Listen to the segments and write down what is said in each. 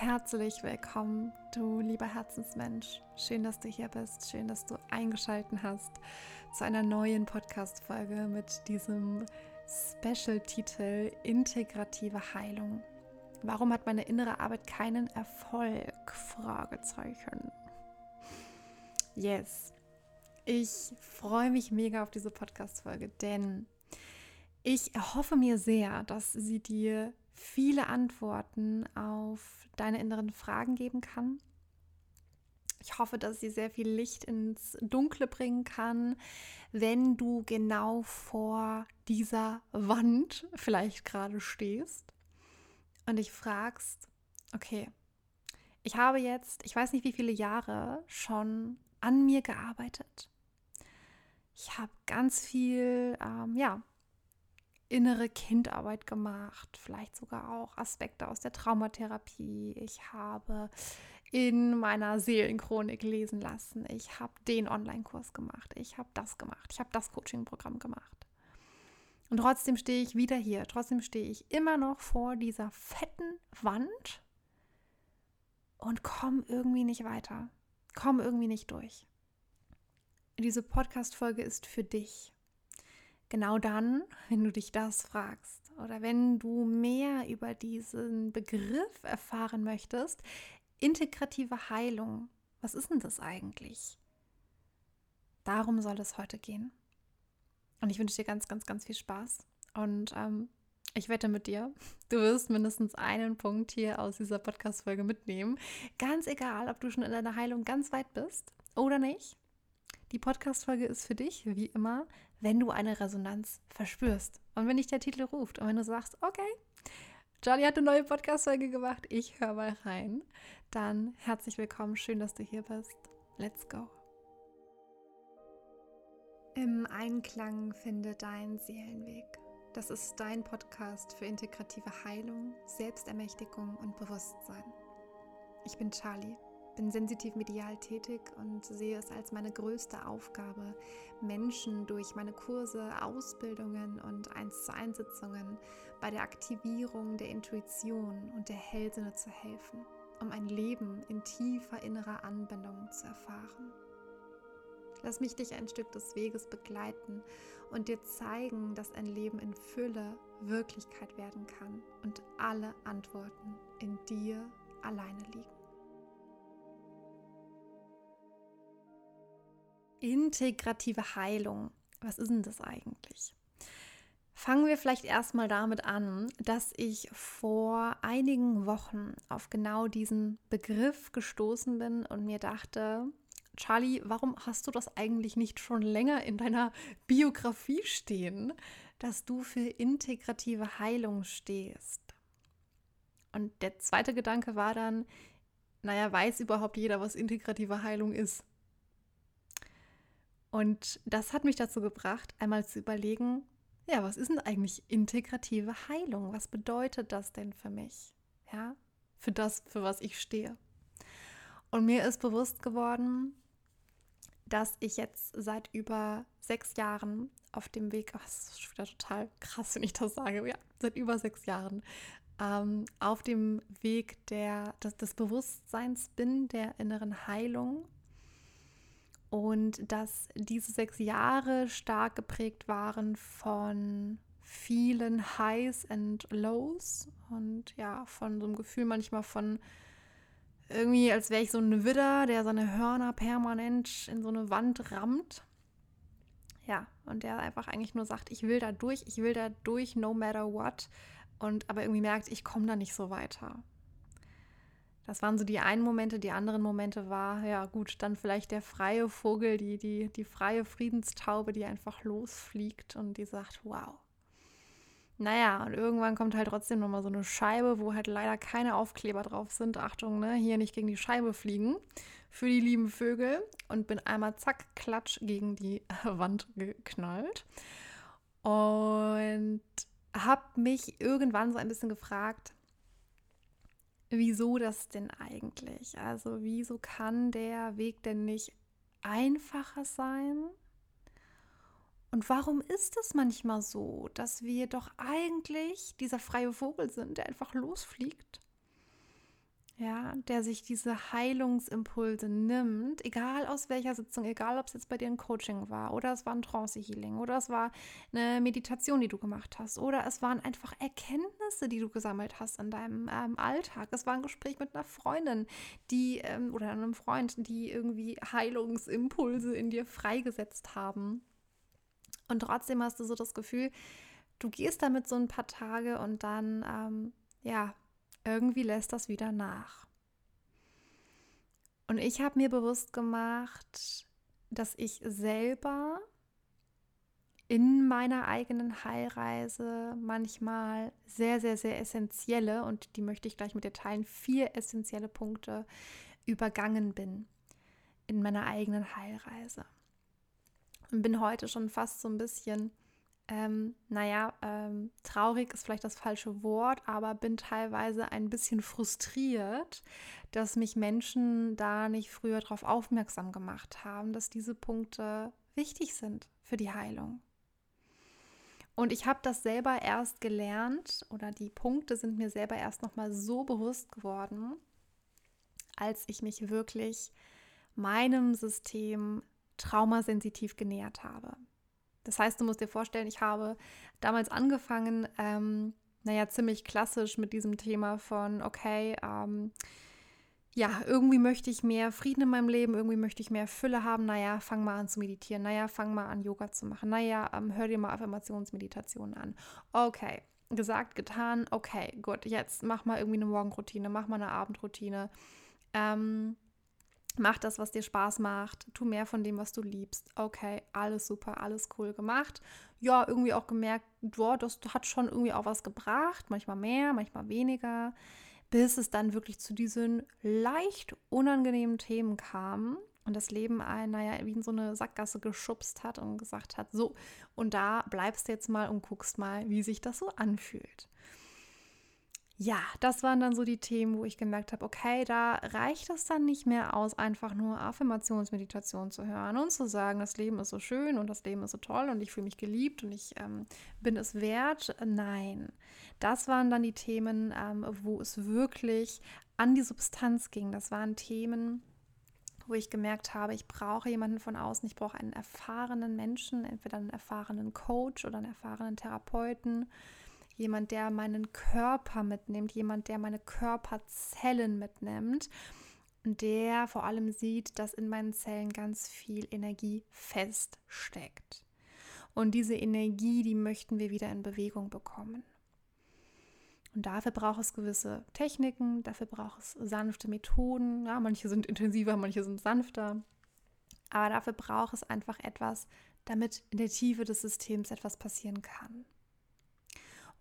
herzlich willkommen, du lieber Herzensmensch. Schön, dass du hier bist. Schön, dass du eingeschaltet hast zu einer neuen Podcast-Folge mit diesem Special-Titel Integrative Heilung. Warum hat meine innere Arbeit keinen Erfolg? Fragezeichen. Yes. Ich freue mich mega auf diese Podcast-Folge, denn ich erhoffe mir sehr, dass sie dir viele Antworten auf deine inneren Fragen geben kann. Ich hoffe, dass sie sehr viel Licht ins Dunkle bringen kann, wenn du genau vor dieser Wand vielleicht gerade stehst und dich fragst, okay, ich habe jetzt, ich weiß nicht wie viele Jahre schon an mir gearbeitet. Ich habe ganz viel, ähm, ja, innere Kindarbeit gemacht, vielleicht sogar auch Aspekte aus der Traumatherapie. Ich habe in meiner Seelenchronik lesen lassen. Ich habe den Online-Kurs gemacht. Ich habe das gemacht. Ich habe das Coaching-Programm gemacht. Und trotzdem stehe ich wieder hier. Trotzdem stehe ich immer noch vor dieser fetten Wand und komme irgendwie nicht weiter. Komme irgendwie nicht durch. Diese Podcast-Folge ist für dich. Genau dann, wenn du dich das fragst oder wenn du mehr über diesen Begriff erfahren möchtest, integrative Heilung, was ist denn das eigentlich? Darum soll es heute gehen. Und ich wünsche dir ganz, ganz, ganz viel Spaß. Und ähm, ich wette mit dir, du wirst mindestens einen Punkt hier aus dieser Podcast-Folge mitnehmen. Ganz egal, ob du schon in deiner Heilung ganz weit bist oder nicht. Die Podcast-Folge ist für dich, wie immer, wenn du eine Resonanz verspürst. Und wenn dich der Titel ruft und wenn du sagst, okay, Charlie hat eine neue Podcast-Folge gemacht, ich höre mal rein, dann herzlich willkommen, schön, dass du hier bist. Let's go. Im Einklang finde dein Seelenweg. Das ist dein Podcast für integrative Heilung, Selbstermächtigung und Bewusstsein. Ich bin Charlie bin sensitiv medial tätig und sehe es als meine größte Aufgabe, Menschen durch meine Kurse, Ausbildungen und 1 zu 1 Sitzungen bei der Aktivierung der Intuition und der Hellsinne zu helfen, um ein Leben in tiefer innerer Anbindung zu erfahren. Lass mich dich ein Stück des Weges begleiten und dir zeigen, dass ein Leben in Fülle Wirklichkeit werden kann und alle Antworten in dir alleine liegen. Integrative Heilung. Was ist denn das eigentlich? Fangen wir vielleicht erstmal damit an, dass ich vor einigen Wochen auf genau diesen Begriff gestoßen bin und mir dachte, Charlie, warum hast du das eigentlich nicht schon länger in deiner Biografie stehen, dass du für integrative Heilung stehst? Und der zweite Gedanke war dann, naja, weiß überhaupt jeder, was integrative Heilung ist? Und das hat mich dazu gebracht, einmal zu überlegen, ja, was ist denn eigentlich integrative Heilung? Was bedeutet das denn für mich? Ja, für das, für was ich stehe. Und mir ist bewusst geworden, dass ich jetzt seit über sechs Jahren auf dem Weg, oh, das ist schon wieder total krass, wenn ich das sage, ja, seit über sechs Jahren ähm, auf dem Weg der, des, des Bewusstseins bin, der inneren Heilung und dass diese sechs Jahre stark geprägt waren von vielen Highs and Lows und ja, von so einem Gefühl manchmal von irgendwie, als wäre ich so ein Widder, der seine Hörner permanent in so eine Wand rammt. Ja, und der einfach eigentlich nur sagt, ich will da durch, ich will da durch, no matter what. Und aber irgendwie merkt, ich komme da nicht so weiter. Das waren so die einen Momente, die anderen Momente war, ja gut, dann vielleicht der freie Vogel, die, die, die freie Friedenstaube, die einfach losfliegt und die sagt, wow. Naja, und irgendwann kommt halt trotzdem nochmal so eine Scheibe, wo halt leider keine Aufkleber drauf sind. Achtung, ne, hier nicht gegen die Scheibe fliegen für die lieben Vögel. Und bin einmal zack, klatsch gegen die Wand geknallt. Und habe mich irgendwann so ein bisschen gefragt, wieso das denn eigentlich? Also wieso kann der Weg denn nicht einfacher sein? Und warum ist es manchmal so, dass wir doch eigentlich dieser freie Vogel sind, der einfach losfliegt? Ja, der sich diese Heilungsimpulse nimmt, egal aus welcher Sitzung, egal ob es jetzt bei dir ein Coaching war oder es war ein Trance-Healing oder es war eine Meditation, die du gemacht hast oder es waren einfach Erkenntnisse, die du gesammelt hast in deinem ähm, Alltag. Es war ein Gespräch mit einer Freundin, die ähm, oder einem Freund, die irgendwie Heilungsimpulse in dir freigesetzt haben. Und trotzdem hast du so das Gefühl, du gehst damit so ein paar Tage und dann, ähm, ja, irgendwie lässt das wieder nach. Und ich habe mir bewusst gemacht, dass ich selber in meiner eigenen Heilreise manchmal sehr, sehr, sehr essentielle, und die möchte ich gleich mit dir teilen, vier essentielle Punkte übergangen bin in meiner eigenen Heilreise. Und bin heute schon fast so ein bisschen ähm, naja, ähm, traurig ist vielleicht das falsche Wort, aber bin teilweise ein bisschen frustriert, dass mich Menschen da nicht früher darauf aufmerksam gemacht haben, dass diese Punkte wichtig sind für die Heilung. Und ich habe das selber erst gelernt oder die Punkte sind mir selber erst nochmal so bewusst geworden, als ich mich wirklich meinem System traumasensitiv genähert habe. Das heißt, du musst dir vorstellen, ich habe damals angefangen, ähm, naja, ziemlich klassisch mit diesem Thema von, okay, ähm, ja, irgendwie möchte ich mehr Frieden in meinem Leben, irgendwie möchte ich mehr Fülle haben. Naja, fang mal an zu meditieren. Naja, fang mal an, Yoga zu machen. Naja, ähm, hör dir mal Affirmationsmeditationen an. Okay, gesagt, getan. Okay, gut, jetzt mach mal irgendwie eine Morgenroutine, mach mal eine Abendroutine. Ähm, Mach das, was dir Spaß macht. Tu mehr von dem, was du liebst. Okay, alles super, alles cool gemacht. Ja, irgendwie auch gemerkt, boah, das hat schon irgendwie auch was gebracht. Manchmal mehr, manchmal weniger. Bis es dann wirklich zu diesen leicht unangenehmen Themen kam und das Leben ein, naja, wie in so eine Sackgasse geschubst hat und gesagt hat, so, und da bleibst du jetzt mal und guckst mal, wie sich das so anfühlt ja, das waren dann so die Themen, wo ich gemerkt habe, okay, da reicht es dann nicht mehr aus, einfach nur Affirmationsmeditation zu hören und zu sagen, das Leben ist so schön und das Leben ist so toll und ich fühle mich geliebt und ich ähm, bin es wert. Nein, das waren dann die Themen, ähm, wo es wirklich an die Substanz ging. Das waren Themen, wo ich gemerkt habe, ich brauche jemanden von außen, ich brauche einen erfahrenen Menschen, entweder einen erfahrenen Coach oder einen erfahrenen Therapeuten jemand, der meinen Körper mitnimmt, jemand, der meine Körperzellen mitnimmt der vor allem sieht, dass in meinen Zellen ganz viel Energie feststeckt. Und diese Energie, die möchten wir wieder in Bewegung bekommen. Und dafür braucht es gewisse Techniken, dafür braucht es sanfte Methoden. Ja, manche sind intensiver, manche sind sanfter. Aber dafür braucht es einfach etwas, damit in der Tiefe des Systems etwas passieren kann.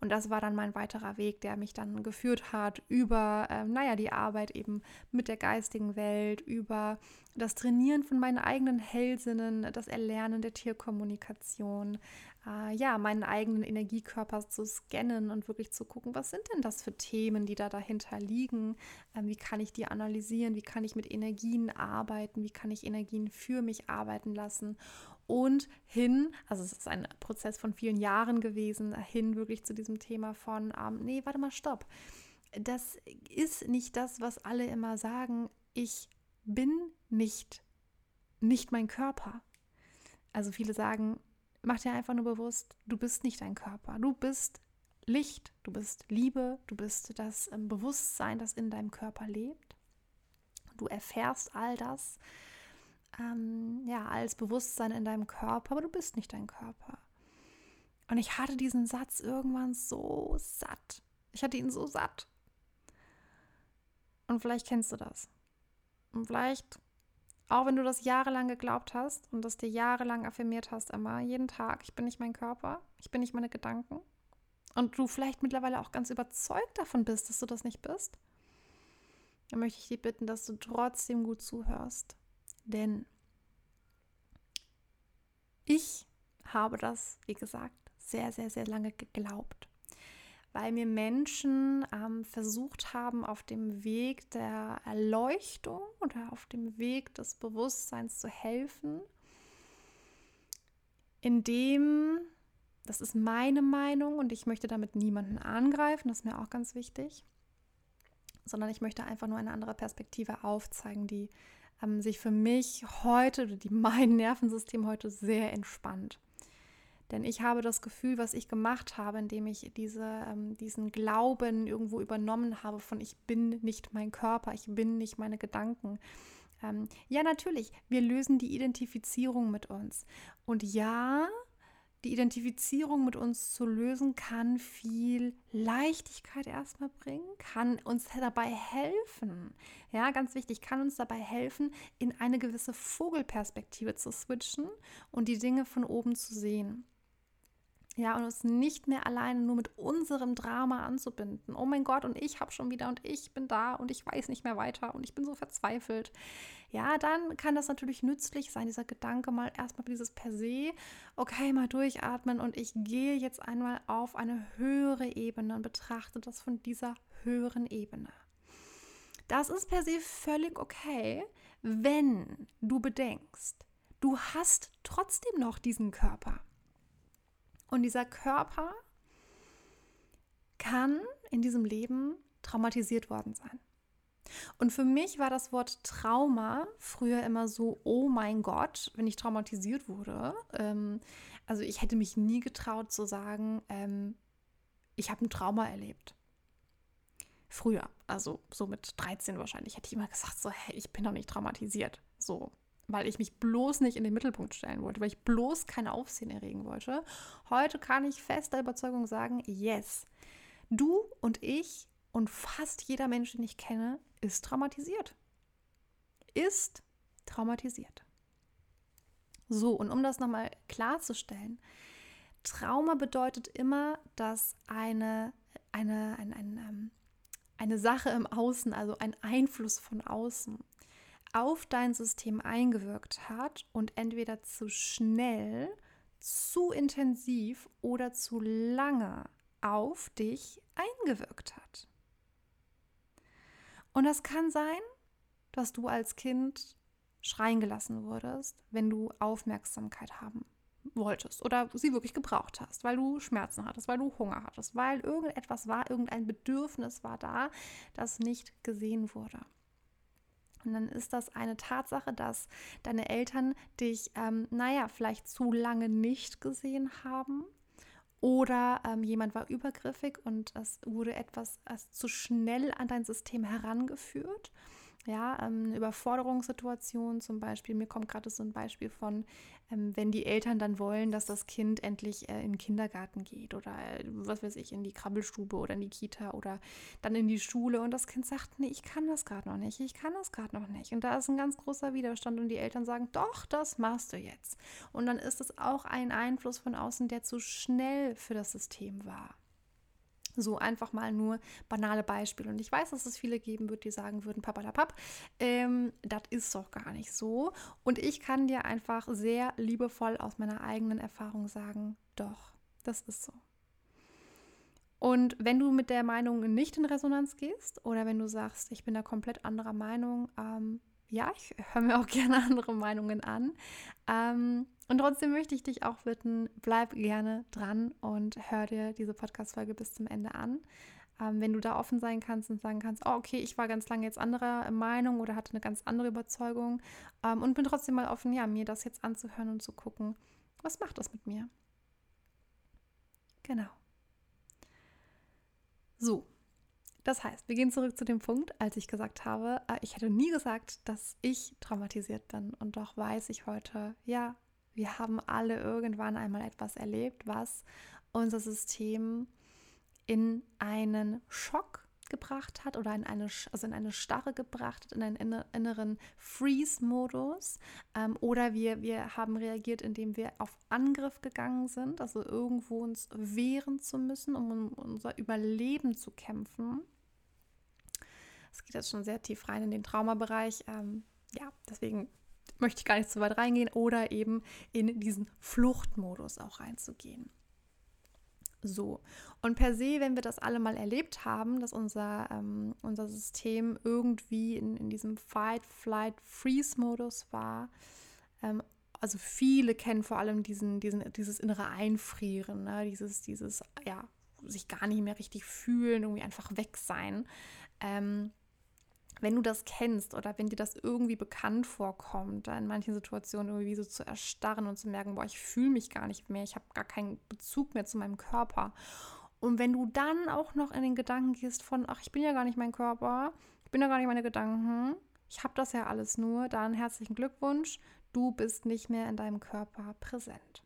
Und das war dann mein weiterer Weg, der mich dann geführt hat über, äh, naja, die Arbeit eben mit der geistigen Welt, über das Trainieren von meinen eigenen Hellsinnen, das Erlernen der Tierkommunikation, äh, ja, meinen eigenen Energiekörper zu scannen und wirklich zu gucken, was sind denn das für Themen, die da dahinter liegen, äh, wie kann ich die analysieren, wie kann ich mit Energien arbeiten, wie kann ich Energien für mich arbeiten lassen und hin, also es ist ein Prozess von vielen Jahren gewesen, hin wirklich zu diesem Thema von, ähm, nee, warte mal, stopp. Das ist nicht das, was alle immer sagen. Ich bin nicht, nicht mein Körper. Also viele sagen, mach dir einfach nur bewusst, du bist nicht dein Körper. Du bist Licht, du bist Liebe, du bist das ähm, Bewusstsein, das in deinem Körper lebt. Du erfährst all das ähm, ja, als Bewusstsein in deinem Körper, aber du bist nicht dein Körper. Und ich hatte diesen Satz irgendwann so satt. Ich hatte ihn so satt. Und vielleicht kennst du das. Und vielleicht, auch wenn du das jahrelang geglaubt hast und das dir jahrelang affirmiert hast, immer, jeden Tag, ich bin nicht mein Körper, ich bin nicht meine Gedanken. Und du vielleicht mittlerweile auch ganz überzeugt davon bist, dass du das nicht bist, dann möchte ich dich bitten, dass du trotzdem gut zuhörst. Denn ich habe das, wie gesagt, sehr, sehr, sehr lange geglaubt, weil mir Menschen ähm, versucht haben, auf dem Weg der Erleuchtung oder auf dem Weg des Bewusstseins zu helfen, indem, das ist meine Meinung und ich möchte damit niemanden angreifen, das ist mir auch ganz wichtig, sondern ich möchte einfach nur eine andere Perspektive aufzeigen, die ähm, sich für mich heute die mein Nervensystem heute sehr entspannt. Denn ich habe das Gefühl, was ich gemacht habe, indem ich diese, ähm, diesen Glauben irgendwo übernommen habe von ich bin nicht mein Körper, ich bin nicht meine Gedanken. Ähm, ja, natürlich, wir lösen die Identifizierung mit uns. Und ja, die Identifizierung mit uns zu lösen, kann viel Leichtigkeit erstmal bringen, kann uns dabei helfen. Ja, ganz wichtig, kann uns dabei helfen, in eine gewisse Vogelperspektive zu switchen und die Dinge von oben zu sehen. Ja, und uns nicht mehr alleine nur mit unserem Drama anzubinden. Oh mein Gott, und ich habe schon wieder und ich bin da und ich weiß nicht mehr weiter und ich bin so verzweifelt. Ja, dann kann das natürlich nützlich sein, dieser Gedanke mal erstmal dieses per se, okay, mal durchatmen und ich gehe jetzt einmal auf eine höhere Ebene und betrachte das von dieser höheren Ebene. Das ist per se völlig okay, wenn du bedenkst, du hast trotzdem noch diesen Körper. Und dieser Körper kann in diesem Leben traumatisiert worden sein. Und für mich war das Wort Trauma früher immer so, oh mein Gott, wenn ich traumatisiert wurde. Ähm, also ich hätte mich nie getraut zu sagen, ähm, ich habe ein Trauma erlebt. Früher, also so mit 13 wahrscheinlich, hätte ich immer gesagt, so, hey, ich bin doch nicht traumatisiert. So, weil ich mich bloß nicht in den Mittelpunkt stellen wollte, weil ich bloß kein Aufsehen erregen wollte. Heute kann ich fester Überzeugung sagen, yes, du und ich und fast jeder Mensch, den ich kenne, ist traumatisiert. Ist traumatisiert. So, und um das nochmal klarzustellen, Trauma bedeutet immer, dass eine, eine, ein, ein, ähm, eine Sache im Außen, also ein Einfluss von außen, auf dein System eingewirkt hat und entweder zu schnell, zu intensiv oder zu lange auf dich eingewirkt hat. Und das kann sein, dass du als Kind schreien gelassen wurdest, wenn du Aufmerksamkeit haben wolltest oder sie wirklich gebraucht hast, weil du Schmerzen hattest, weil du Hunger hattest, weil irgendetwas war, irgendein Bedürfnis war da, das nicht gesehen wurde. Und dann ist das eine Tatsache, dass deine Eltern dich, ähm, naja, vielleicht zu lange nicht gesehen haben. Oder ähm, jemand war übergriffig und es wurde etwas zu schnell an dein System herangeführt. Ja, ähm, eine Überforderungssituation zum Beispiel. Mir kommt gerade so ein Beispiel von, ähm, wenn die Eltern dann wollen, dass das Kind endlich äh, in den Kindergarten geht oder äh, was weiß ich, in die Krabbelstube oder in die Kita oder dann in die Schule und das Kind sagt, nee, ich kann das gerade noch nicht, ich kann das gerade noch nicht. Und da ist ein ganz großer Widerstand und die Eltern sagen, doch, das machst du jetzt. Und dann ist es auch ein Einfluss von außen, der zu schnell für das System war. So einfach mal nur banale Beispiele. Und ich weiß, dass es viele geben wird, die sagen würden, papalapap, ähm, das ist doch gar nicht so. Und ich kann dir einfach sehr liebevoll aus meiner eigenen Erfahrung sagen, doch, das ist so. Und wenn du mit der Meinung nicht in Resonanz gehst oder wenn du sagst, ich bin da komplett anderer Meinung, ähm, ja, ich höre mir auch gerne andere Meinungen an. Ähm, und trotzdem möchte ich dich auch bitten, bleib gerne dran und hör dir diese Podcast-Folge bis zum Ende an. Ähm, wenn du da offen sein kannst und sagen kannst, oh, okay, ich war ganz lange jetzt anderer Meinung oder hatte eine ganz andere Überzeugung ähm, und bin trotzdem mal offen, ja, mir das jetzt anzuhören und zu gucken, was macht das mit mir? Genau. So, das heißt, wir gehen zurück zu dem Punkt, als ich gesagt habe, äh, ich hätte nie gesagt, dass ich traumatisiert bin. Und doch weiß ich heute, ja, wir haben alle irgendwann einmal etwas erlebt, was unser System in einen Schock gebracht hat oder in eine, also in eine Starre gebracht hat, in einen inneren Freeze-Modus. Ähm, oder wir, wir haben reagiert, indem wir auf Angriff gegangen sind, also irgendwo uns wehren zu müssen, um, um unser Überleben zu kämpfen. Es geht jetzt schon sehr tief rein in den Traumabereich. Ähm, ja, deswegen möchte ich gar nicht so weit reingehen oder eben in diesen Fluchtmodus auch reinzugehen. So, und per se, wenn wir das alle mal erlebt haben, dass unser, ähm, unser System irgendwie in, in diesem Fight, Flight, Freeze-Modus war, ähm, also viele kennen vor allem diesen, diesen, dieses innere Einfrieren, ne? dieses, dieses, ja, sich gar nicht mehr richtig fühlen, irgendwie einfach weg sein. Ähm, wenn du das kennst oder wenn dir das irgendwie bekannt vorkommt, in manchen Situationen irgendwie so zu erstarren und zu merken, boah, ich fühle mich gar nicht mehr, ich habe gar keinen Bezug mehr zu meinem Körper. Und wenn du dann auch noch in den Gedanken gehst von, ach, ich bin ja gar nicht mein Körper, ich bin ja gar nicht meine Gedanken, ich habe das ja alles nur, dann herzlichen Glückwunsch, du bist nicht mehr in deinem Körper präsent.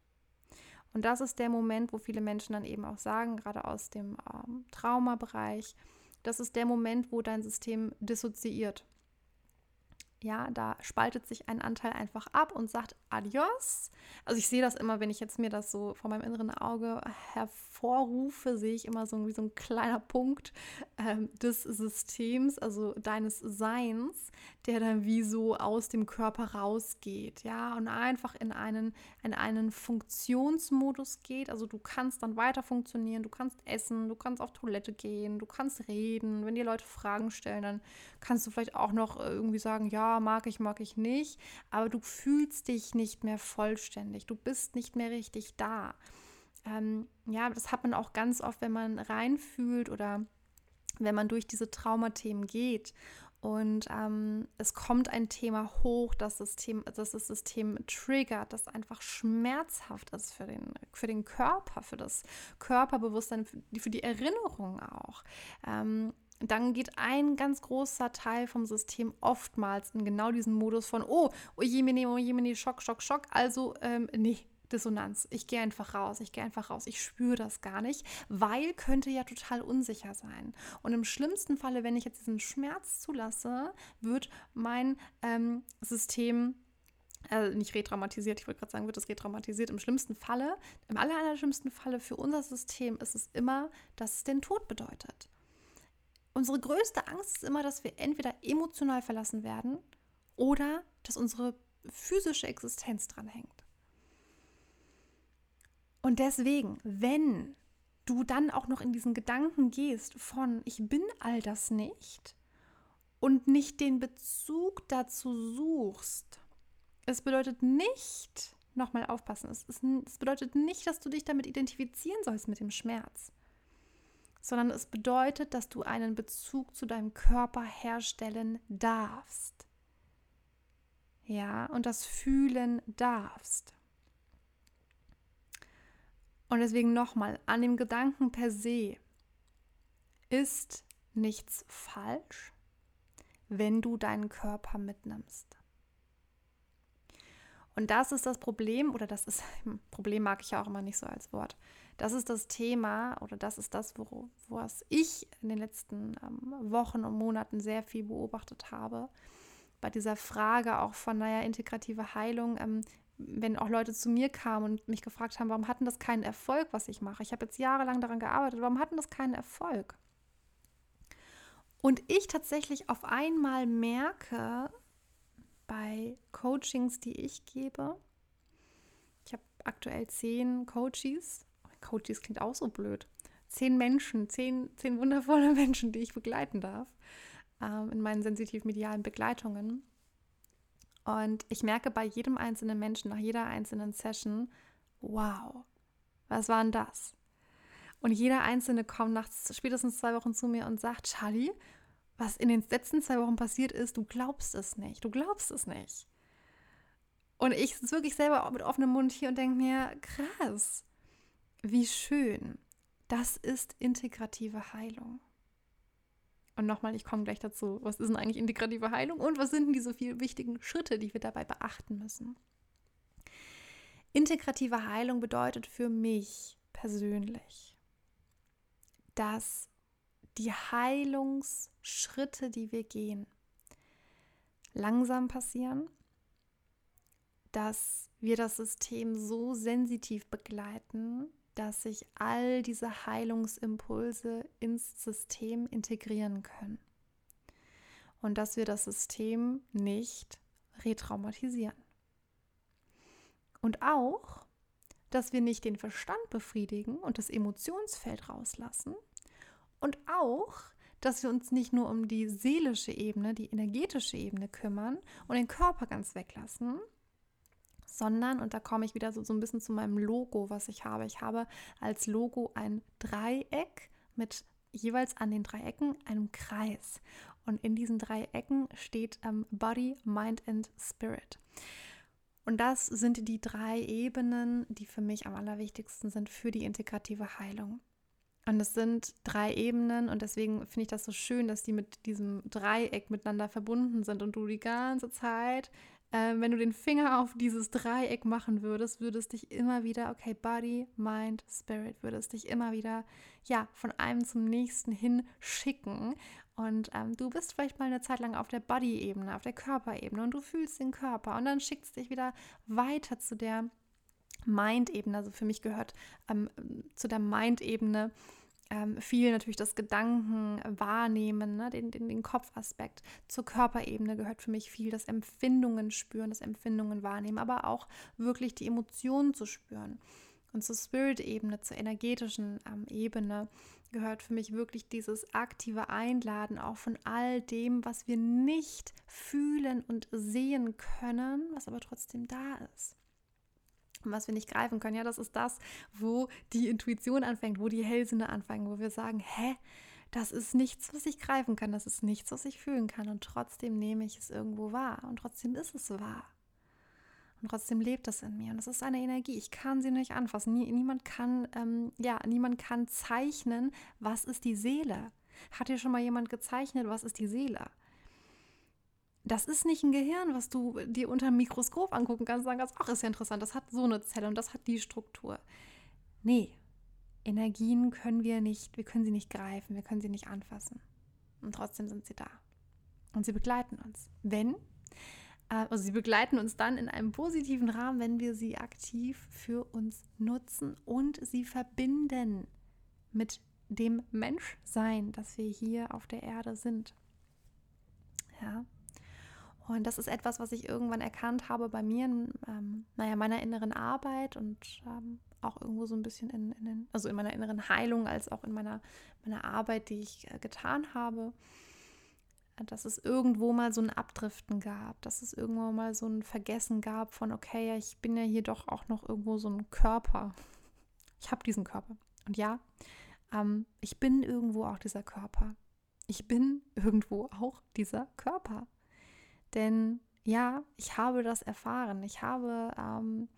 Und das ist der Moment, wo viele Menschen dann eben auch sagen, gerade aus dem ähm, Traumabereich, das ist der Moment, wo dein System dissoziiert. Ja, da spaltet sich ein Anteil einfach ab und sagt Adios. Also ich sehe das immer, wenn ich jetzt mir das so vor meinem inneren Auge hervorrufe, sehe ich immer so wie so ein kleiner Punkt ähm, des Systems, also deines Seins, der dann wie so aus dem Körper rausgeht, ja, und einfach in einen, in einen Funktionsmodus geht. Also du kannst dann weiter funktionieren, du kannst essen, du kannst auf Toilette gehen, du kannst reden. Wenn dir Leute Fragen stellen, dann kannst du vielleicht auch noch irgendwie sagen, ja, mag ich, mag ich nicht, aber du fühlst dich nicht mehr vollständig, du bist nicht mehr richtig da. Ähm, ja, das hat man auch ganz oft, wenn man reinfühlt oder wenn man durch diese Traumathemen geht und ähm, es kommt ein Thema hoch, das, System, das das System triggert, das einfach schmerzhaft ist für den, für den Körper, für das Körperbewusstsein, für die, Erinnerung auch. Ähm, dann geht ein ganz großer Teil vom System oftmals in genau diesen Modus von, oh, oh jemine, oh jemine, Schock, Schock, Schock. Also, ähm, nee, Dissonanz. Ich gehe einfach raus, ich gehe einfach raus. Ich spüre das gar nicht, weil könnte ja total unsicher sein. Und im schlimmsten Falle, wenn ich jetzt diesen Schmerz zulasse, wird mein ähm, System also nicht retraumatisiert, ich wollte gerade sagen, wird es retraumatisiert. Im schlimmsten Falle, im aller, schlimmsten Falle für unser System ist es immer, dass es den Tod bedeutet. Unsere größte Angst ist immer, dass wir entweder emotional verlassen werden oder dass unsere physische Existenz dran hängt. Und deswegen, wenn du dann auch noch in diesen Gedanken gehst von, ich bin all das nicht und nicht den Bezug dazu suchst, es bedeutet nicht, nochmal aufpassen, es, ist, es bedeutet nicht, dass du dich damit identifizieren sollst mit dem Schmerz sondern es bedeutet, dass du einen Bezug zu deinem Körper herstellen darfst. Ja, und das fühlen darfst. Und deswegen nochmal, an dem Gedanken per se ist nichts falsch, wenn du deinen Körper mitnimmst. Und das ist das Problem, oder das ist, Problem mag ich ja auch immer nicht so als Wort. Das ist das Thema oder das ist das, wo, was ich in den letzten ähm, Wochen und Monaten sehr viel beobachtet habe. Bei dieser Frage auch von, naja, integrative Heilung, ähm, wenn auch Leute zu mir kamen und mich gefragt haben, warum hatten das keinen Erfolg, was ich mache? Ich habe jetzt jahrelang daran gearbeitet, warum hatten das keinen Erfolg? Und ich tatsächlich auf einmal merke bei Coachings, die ich gebe, ich habe aktuell zehn Coaches Coaches klingt auch so blöd. Zehn Menschen, zehn, zehn wundervolle Menschen, die ich begleiten darf ähm, in meinen sensitiv-medialen Begleitungen. Und ich merke bei jedem einzelnen Menschen, nach jeder einzelnen Session, wow, was war denn das? Und jeder Einzelne kommt nach spätestens zwei Wochen zu mir und sagt, Charlie, was in den letzten zwei Wochen passiert ist, du glaubst es nicht, du glaubst es nicht. Und ich sitze wirklich selber mit offenem Mund hier und denke mir, krass, wie schön. Das ist integrative Heilung. Und nochmal, ich komme gleich dazu. Was ist denn eigentlich integrative Heilung und was sind denn diese vier wichtigen Schritte, die wir dabei beachten müssen? Integrative Heilung bedeutet für mich persönlich, dass die Heilungsschritte, die wir gehen, langsam passieren, dass wir das System so sensitiv begleiten, dass sich all diese Heilungsimpulse ins System integrieren können und dass wir das System nicht retraumatisieren. Und auch, dass wir nicht den Verstand befriedigen und das Emotionsfeld rauslassen und auch, dass wir uns nicht nur um die seelische Ebene, die energetische Ebene kümmern und den Körper ganz weglassen, sondern, und da komme ich wieder so, so ein bisschen zu meinem Logo, was ich habe. Ich habe als Logo ein Dreieck mit jeweils an den drei Ecken einem Kreis. Und in diesen drei Ecken steht ähm, Body, Mind and Spirit. Und das sind die drei Ebenen, die für mich am allerwichtigsten sind für die integrative Heilung. Und es sind drei Ebenen und deswegen finde ich das so schön, dass die mit diesem Dreieck miteinander verbunden sind und du die ganze Zeit, äh, wenn du den Finger auf dieses Dreieck machen würdest, würdest dich immer wieder, okay, Body, Mind, Spirit, würdest dich immer wieder, ja, von einem zum nächsten hin schicken. Und ähm, du bist vielleicht mal eine Zeit lang auf der Body-Ebene, auf der Körperebene und du fühlst den Körper und dann schickt es dich wieder weiter zu der Mind-Ebene. Also für mich gehört ähm, zu der Mind-Ebene ähm, viel natürlich das Gedanken wahrnehmen, ne, den, den, den Kopfaspekt. Zur Körperebene gehört für mich viel das Empfindungen spüren, das Empfindungen wahrnehmen, aber auch wirklich die Emotionen zu spüren. Und zur Spirit-Ebene, zur energetischen ähm, Ebene gehört für mich wirklich dieses aktive Einladen auch von all dem, was wir nicht fühlen und sehen können, was aber trotzdem da ist was wir nicht greifen können. Ja, das ist das, wo die Intuition anfängt, wo die Hellsinne anfangen, wo wir sagen, hä, das ist nichts, was ich greifen kann, das ist nichts, was ich fühlen kann und trotzdem nehme ich es irgendwo wahr und trotzdem ist es wahr. Und trotzdem lebt es in mir und es ist eine Energie. Ich kann sie nicht anfassen. Nie, niemand kann, ähm, ja, niemand kann zeichnen, was ist die Seele. Hat dir schon mal jemand gezeichnet, was ist die Seele? Das ist nicht ein Gehirn, was du dir unter dem Mikroskop angucken kannst und sagen kannst, ach, ist ja interessant, das hat so eine Zelle und das hat die Struktur. Nee, Energien können wir nicht, wir können sie nicht greifen, wir können sie nicht anfassen. Und trotzdem sind sie da. Und sie begleiten uns. Wenn, äh, also sie begleiten uns dann in einem positiven Rahmen, wenn wir sie aktiv für uns nutzen und sie verbinden mit dem Menschsein, das wir hier auf der Erde sind. Ja. Und das ist etwas, was ich irgendwann erkannt habe bei mir, in, ähm, naja, meiner inneren Arbeit und ähm, auch irgendwo so ein bisschen in, in den, also in meiner inneren Heilung, als auch in meiner, meiner Arbeit, die ich äh, getan habe, dass es irgendwo mal so ein Abdriften gab, dass es irgendwo mal so ein Vergessen gab von, okay, ich bin ja hier doch auch noch irgendwo so ein Körper. Ich habe diesen Körper. Und ja, ähm, ich bin irgendwo auch dieser Körper. Ich bin irgendwo auch dieser Körper. Denn ja, ich habe das erfahren. Ich habe ähm,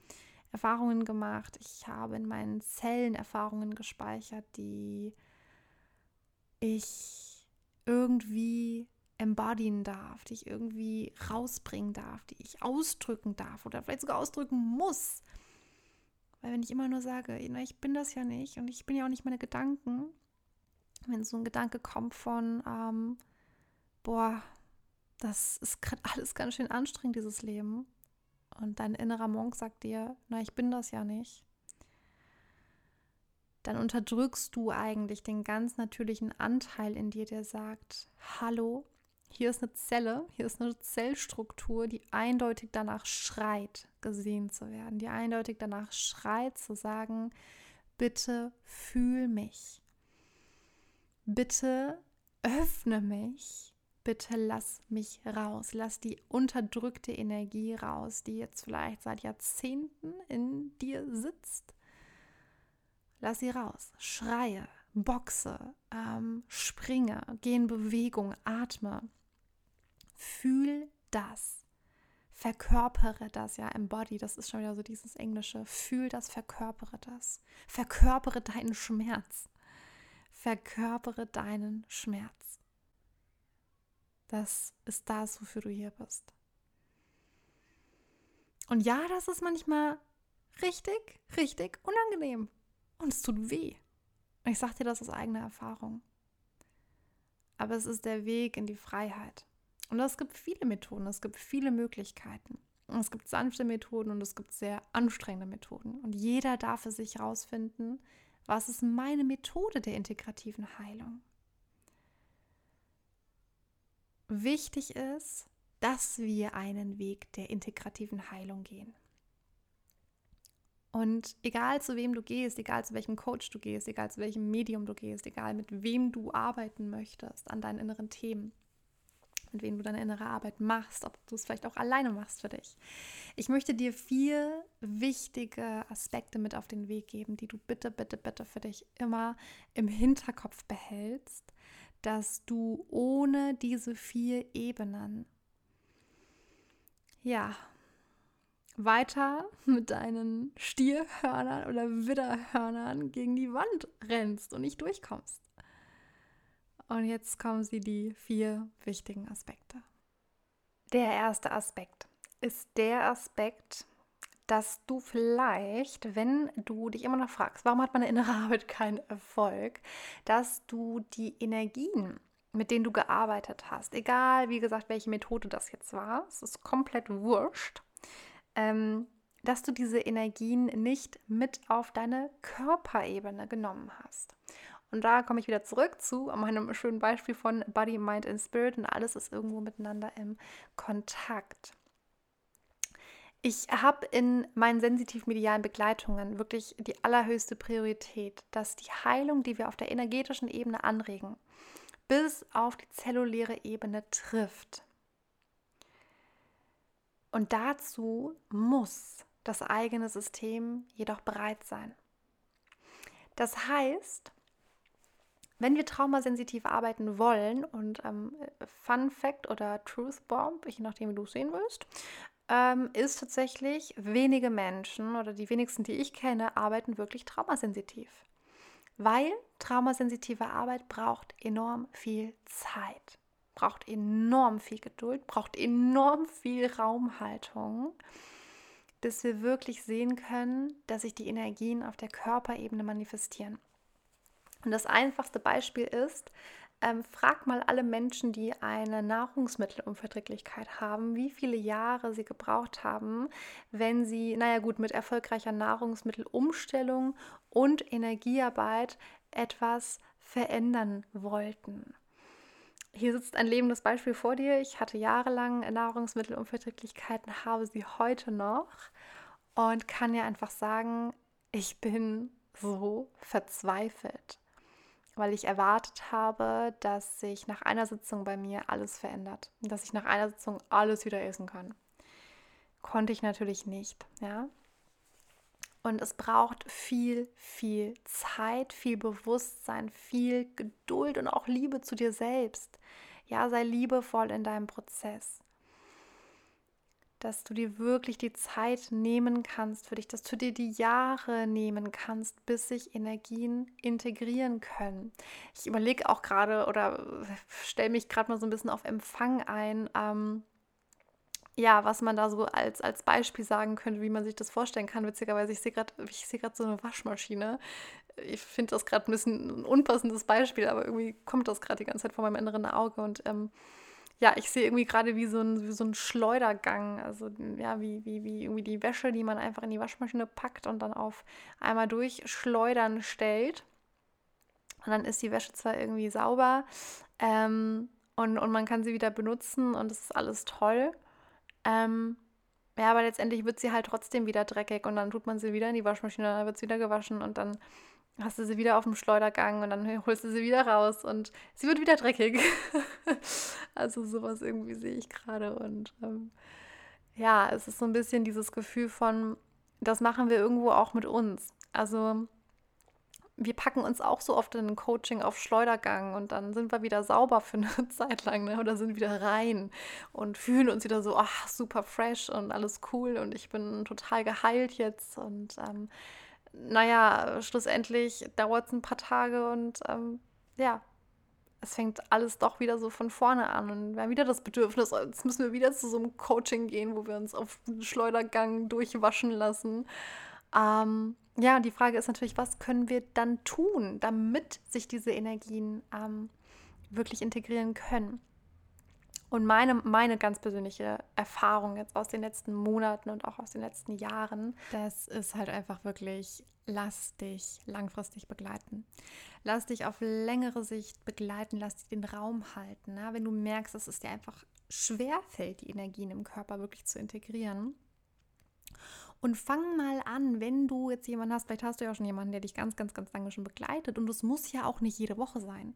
Erfahrungen gemacht. Ich habe in meinen Zellen Erfahrungen gespeichert, die ich irgendwie embodyen darf, die ich irgendwie rausbringen darf, die ich ausdrücken darf oder vielleicht sogar ausdrücken muss. Weil wenn ich immer nur sage, ich bin das ja nicht und ich bin ja auch nicht meine Gedanken, wenn so ein Gedanke kommt von, ähm, boah, das ist alles ganz schön anstrengend, dieses Leben. Und dein innerer Monk sagt dir, na, ich bin das ja nicht. Dann unterdrückst du eigentlich den ganz natürlichen Anteil in dir, der sagt, hallo, hier ist eine Zelle, hier ist eine Zellstruktur, die eindeutig danach schreit, gesehen zu werden, die eindeutig danach schreit, zu sagen, bitte fühl mich. Bitte öffne mich bitte lass mich raus, lass die unterdrückte Energie raus, die jetzt vielleicht seit Jahrzehnten in dir sitzt. Lass sie raus, schreie, boxe, ähm, springe, geh in Bewegung, atme. Fühl das. Verkörpere das, ja, embody, das ist schon wieder so dieses Englische. Fühl das, verkörpere das. Verkörpere deinen Schmerz. Verkörpere deinen Schmerz. Das ist das, wofür du hier bist. Und ja, das ist manchmal richtig, richtig unangenehm. Und es tut weh. Und ich sage dir das aus eigener Erfahrung. Aber es ist der Weg in die Freiheit. Und es gibt viele Methoden, es gibt viele Möglichkeiten. Und es gibt sanfte Methoden und es gibt sehr anstrengende Methoden. Und jeder darf für sich herausfinden, was ist meine Methode der integrativen Heilung wichtig ist, dass wir einen Weg der integrativen Heilung gehen. Und egal zu wem du gehst, egal zu welchem Coach du gehst, egal zu welchem Medium du gehst, egal mit wem du arbeiten möchtest an deinen inneren Themen, mit wem du deine innere Arbeit machst, ob du es vielleicht auch alleine machst für dich. Ich möchte dir vier wichtige Aspekte mit auf den Weg geben, die du bitte, bitte, bitte für dich immer im Hinterkopf behältst, dass du ohne diese vier Ebenen ja weiter mit deinen Stierhörnern oder Widderhörnern gegen die Wand rennst und nicht durchkommst. Und jetzt kommen sie die vier wichtigen Aspekte. Der erste Aspekt ist der Aspekt, dass du vielleicht, wenn du dich immer noch fragst, warum hat meine innere Arbeit keinen Erfolg, dass du die Energien, mit denen du gearbeitet hast, egal wie gesagt, welche Methode das jetzt war, es ist komplett wurscht, ähm, dass du diese Energien nicht mit auf deine Körperebene genommen hast. Und da komme ich wieder zurück zu meinem schönen Beispiel von Body, Mind and Spirit und alles ist irgendwo miteinander im Kontakt. Ich habe in meinen sensitiv-medialen Begleitungen wirklich die allerhöchste Priorität, dass die Heilung, die wir auf der energetischen Ebene anregen, bis auf die zelluläre Ebene trifft. Und dazu muss das eigene System jedoch bereit sein. Das heißt, wenn wir traumasensitiv arbeiten wollen, und ähm, Fun Fact oder Truth Bomb, je nachdem, wie du es sehen willst, ähm, ist tatsächlich, wenige Menschen oder die wenigsten, die ich kenne, arbeiten wirklich traumasensitiv. Weil traumasensitive Arbeit braucht enorm viel Zeit braucht enorm viel Geduld, braucht enorm viel Raumhaltung, bis wir wirklich sehen können, dass sich die Energien auf der Körperebene manifestieren. Und das einfachste Beispiel ist, ähm, frag mal alle Menschen, die eine Nahrungsmittelunverträglichkeit haben, wie viele Jahre sie gebraucht haben, wenn sie, naja gut, mit erfolgreicher Nahrungsmittelumstellung und Energiearbeit etwas verändern wollten hier sitzt ein lebendes Beispiel vor dir. Ich hatte jahrelang Nahrungsmittelunverträglichkeiten, habe sie heute noch und kann dir einfach sagen, ich bin so verzweifelt, weil ich erwartet habe, dass sich nach einer Sitzung bei mir alles verändert, dass ich nach einer Sitzung alles wieder essen kann. Konnte ich natürlich nicht, ja. Und es braucht viel, viel Zeit, viel Bewusstsein, viel Geduld und auch Liebe zu dir selbst. Ja, sei liebevoll in deinem Prozess. Dass du dir wirklich die Zeit nehmen kannst für dich, dass du dir die Jahre nehmen kannst, bis sich Energien integrieren können. Ich überlege auch gerade oder stelle mich gerade mal so ein bisschen auf Empfang ein. Ähm, ja, was man da so als, als Beispiel sagen könnte, wie man sich das vorstellen kann. Witzigerweise, ich sehe gerade seh so eine Waschmaschine. Ich finde das gerade ein bisschen ein unpassendes Beispiel, aber irgendwie kommt das gerade die ganze Zeit vor meinem inneren Auge. Und ähm, ja, ich sehe irgendwie gerade wie, so ein, wie so ein Schleudergang. Also ja, wie, wie, wie irgendwie die Wäsche, die man einfach in die Waschmaschine packt und dann auf einmal durchschleudern stellt. Und dann ist die Wäsche zwar irgendwie sauber ähm, und, und man kann sie wieder benutzen und es ist alles toll. Ähm, ja, aber letztendlich wird sie halt trotzdem wieder dreckig und dann tut man sie wieder in die Waschmaschine, dann wird sie wieder gewaschen und dann hast du sie wieder auf dem Schleudergang und dann holst du sie wieder raus und sie wird wieder dreckig. also sowas irgendwie sehe ich gerade und ähm, ja, es ist so ein bisschen dieses Gefühl von, das machen wir irgendwo auch mit uns. Also wir packen uns auch so oft in ein Coaching auf Schleudergang und dann sind wir wieder sauber für eine Zeit lang ne? oder sind wieder rein und fühlen uns wieder so, ach, super fresh und alles cool und ich bin total geheilt jetzt und ähm, naja, schlussendlich dauert es ein paar Tage und ähm, ja, es fängt alles doch wieder so von vorne an und wir haben wieder das Bedürfnis, jetzt müssen wir wieder zu so einem Coaching gehen, wo wir uns auf den Schleudergang durchwaschen lassen. Ähm, ja, die Frage ist natürlich, was können wir dann tun, damit sich diese Energien ähm, wirklich integrieren können? Und meine, meine ganz persönliche Erfahrung jetzt aus den letzten Monaten und auch aus den letzten Jahren, das ist halt einfach wirklich, lass dich langfristig begleiten. Lass dich auf längere Sicht begleiten, lass dich den Raum halten. Ne? Wenn du merkst, dass es dir einfach schwerfällt, die Energien im Körper wirklich zu integrieren, und fang mal an, wenn du jetzt jemanden hast, vielleicht hast du ja auch schon jemanden, der dich ganz, ganz, ganz lange schon begleitet. Und es muss ja auch nicht jede Woche sein.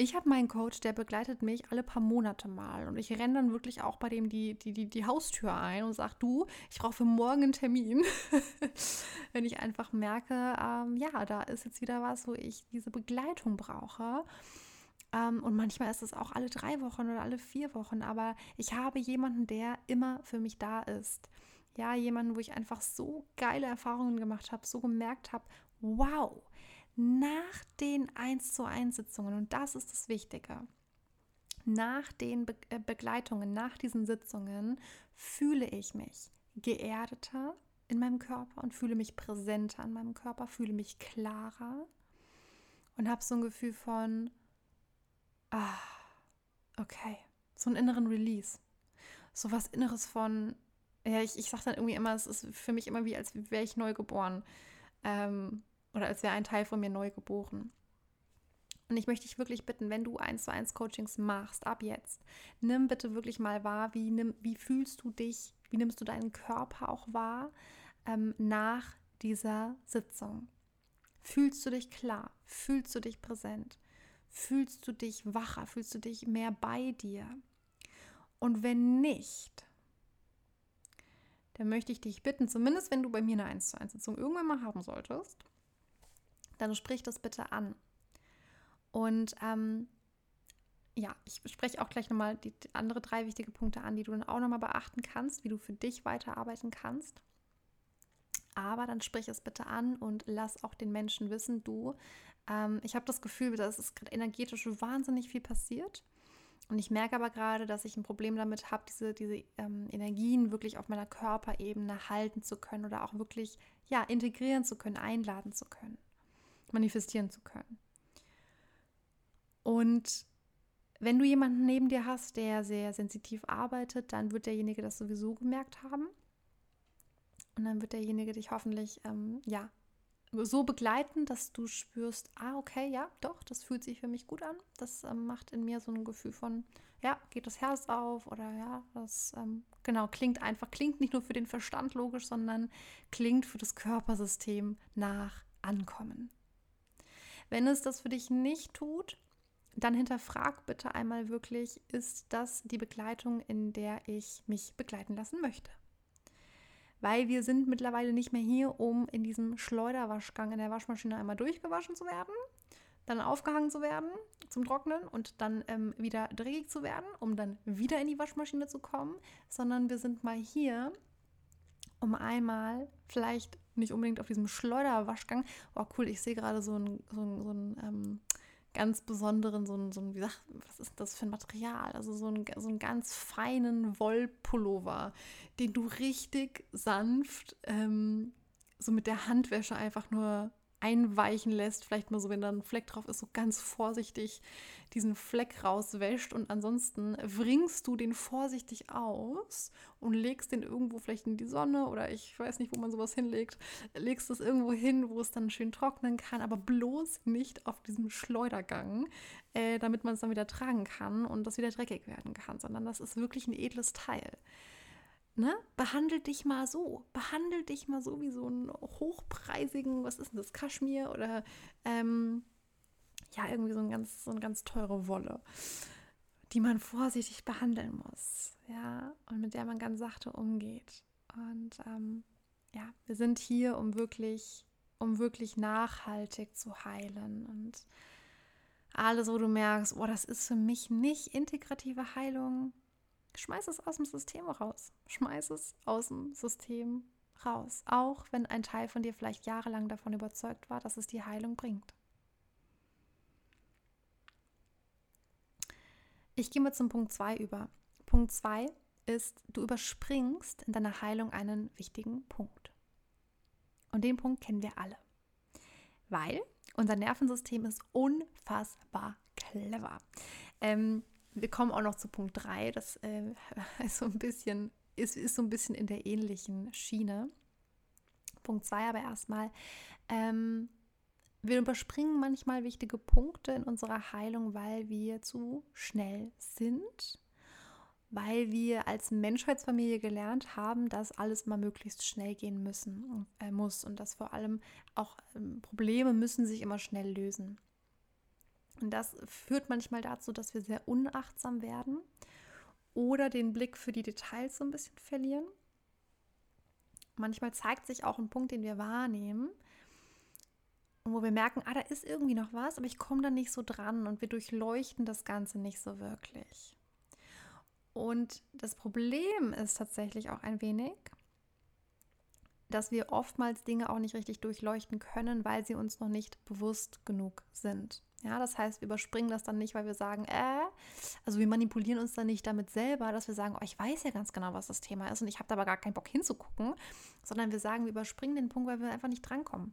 Ich habe meinen Coach, der begleitet mich alle paar Monate mal und ich renne dann wirklich auch bei dem die, die, die, die Haustür ein und sage, du, ich brauche für morgen einen Termin. Wenn ich einfach merke, ähm, ja, da ist jetzt wieder was, wo ich diese Begleitung brauche. Ähm, und manchmal ist es auch alle drei Wochen oder alle vier Wochen, aber ich habe jemanden, der immer für mich da ist. Ja, jemanden, wo ich einfach so geile Erfahrungen gemacht habe, so gemerkt habe, wow, nach den 1 zu 1 Sitzungen, und das ist das Wichtige, nach den Be äh, Begleitungen, nach diesen Sitzungen fühle ich mich geerdeter in meinem Körper und fühle mich präsenter in meinem Körper, fühle mich klarer und habe so ein Gefühl von, ah, okay, so einen inneren Release. So was Inneres von, ja, ich, ich sage dann irgendwie immer, es ist für mich immer wie, als wäre ich neu geboren. Ähm, oder als wäre ein Teil von mir neu geboren. Und ich möchte dich wirklich bitten, wenn du eins zu eins Coachings machst, ab jetzt, nimm bitte wirklich mal wahr, wie, nimm, wie fühlst du dich, wie nimmst du deinen Körper auch wahr ähm, nach dieser Sitzung. Fühlst du dich klar? Fühlst du dich präsent? Fühlst du dich wacher? Fühlst du dich mehr bei dir? Und wenn nicht, dann möchte ich dich bitten, zumindest wenn du bei mir eine 1 zu 1 Sitzung irgendwann mal haben solltest, dann sprich das bitte an. Und ähm, ja, ich spreche auch gleich nochmal die, die andere drei wichtige Punkte an, die du dann auch nochmal beachten kannst, wie du für dich weiterarbeiten kannst. Aber dann sprich es bitte an und lass auch den Menschen wissen, du, ähm, ich habe das Gefühl, dass es gerade energetisch wahnsinnig viel passiert. Und ich merke aber gerade, dass ich ein Problem damit habe, diese, diese ähm, Energien wirklich auf meiner Körperebene halten zu können oder auch wirklich ja, integrieren zu können, einladen zu können manifestieren zu können. Und wenn du jemanden neben dir hast, der sehr sensitiv arbeitet, dann wird derjenige das sowieso gemerkt haben. Und dann wird derjenige dich hoffentlich, ähm, ja, so begleiten, dass du spürst, ah, okay, ja, doch, das fühlt sich für mich gut an. Das ähm, macht in mir so ein Gefühl von, ja, geht das Herz auf oder ja, das, ähm, genau, klingt einfach, klingt nicht nur für den Verstand logisch, sondern klingt für das Körpersystem nach Ankommen. Wenn es das für dich nicht tut, dann hinterfrag bitte einmal wirklich, ist das die Begleitung, in der ich mich begleiten lassen möchte? Weil wir sind mittlerweile nicht mehr hier, um in diesem Schleuderwaschgang in der Waschmaschine einmal durchgewaschen zu werden, dann aufgehangen zu werden zum Trocknen und dann ähm, wieder dreckig zu werden, um dann wieder in die Waschmaschine zu kommen, sondern wir sind mal hier, um einmal vielleicht nicht unbedingt auf diesem Schleuderwaschgang. Oh cool, ich sehe gerade so einen so einen, so einen ähm, ganz besonderen, so einen, so einen, wie sagt, was ist das für ein Material? Also so einen, so einen ganz feinen Wollpullover, den du richtig sanft ähm, so mit der Handwäsche einfach nur einweichen lässt, vielleicht mal so, wenn da ein Fleck drauf ist, so ganz vorsichtig diesen Fleck rauswäscht. Und ansonsten wringst du den vorsichtig aus und legst den irgendwo vielleicht in die Sonne oder ich weiß nicht, wo man sowas hinlegt, legst es irgendwo hin, wo es dann schön trocknen kann, aber bloß nicht auf diesem Schleudergang, äh, damit man es dann wieder tragen kann und das wieder dreckig werden kann, sondern das ist wirklich ein edles Teil. Ne? Behandel dich mal so. Behandel dich mal so wie so einen hochpreisigen, was ist denn das, Kaschmir oder ähm, ja, irgendwie so, ein ganz, so eine ganz teure Wolle, die man vorsichtig behandeln muss. Ja, und mit der man ganz sachte umgeht. Und ähm, ja, wir sind hier, um wirklich, um wirklich nachhaltig zu heilen. Und alles, wo du merkst, oh, das ist für mich nicht integrative Heilung, Schmeiß es aus dem System raus. Schmeiß es aus dem System raus. Auch wenn ein Teil von dir vielleicht jahrelang davon überzeugt war, dass es die Heilung bringt. Ich gehe mal zum Punkt 2 über. Punkt 2 ist, du überspringst in deiner Heilung einen wichtigen Punkt. Und den Punkt kennen wir alle. Weil unser Nervensystem ist unfassbar clever. Ähm, wir kommen auch noch zu Punkt 3. Das äh, ist so ein bisschen, ist, ist so ein bisschen in der ähnlichen Schiene. Punkt 2 aber erstmal. Ähm, wir überspringen manchmal wichtige Punkte in unserer Heilung, weil wir zu schnell sind, weil wir als Menschheitsfamilie gelernt haben, dass alles mal möglichst schnell gehen müssen, äh, muss und dass vor allem auch ähm, Probleme müssen sich immer schnell lösen. Und das führt manchmal dazu, dass wir sehr unachtsam werden oder den Blick für die Details so ein bisschen verlieren. Manchmal zeigt sich auch ein Punkt, den wir wahrnehmen und wo wir merken, ah, da ist irgendwie noch was, aber ich komme da nicht so dran und wir durchleuchten das Ganze nicht so wirklich. Und das Problem ist tatsächlich auch ein wenig, dass wir oftmals Dinge auch nicht richtig durchleuchten können, weil sie uns noch nicht bewusst genug sind. Ja, das heißt, wir überspringen das dann nicht, weil wir sagen, äh, also wir manipulieren uns dann nicht damit selber, dass wir sagen, oh, ich weiß ja ganz genau, was das Thema ist und ich habe da aber gar keinen Bock hinzugucken, sondern wir sagen, wir überspringen den Punkt, weil wir einfach nicht drankommen.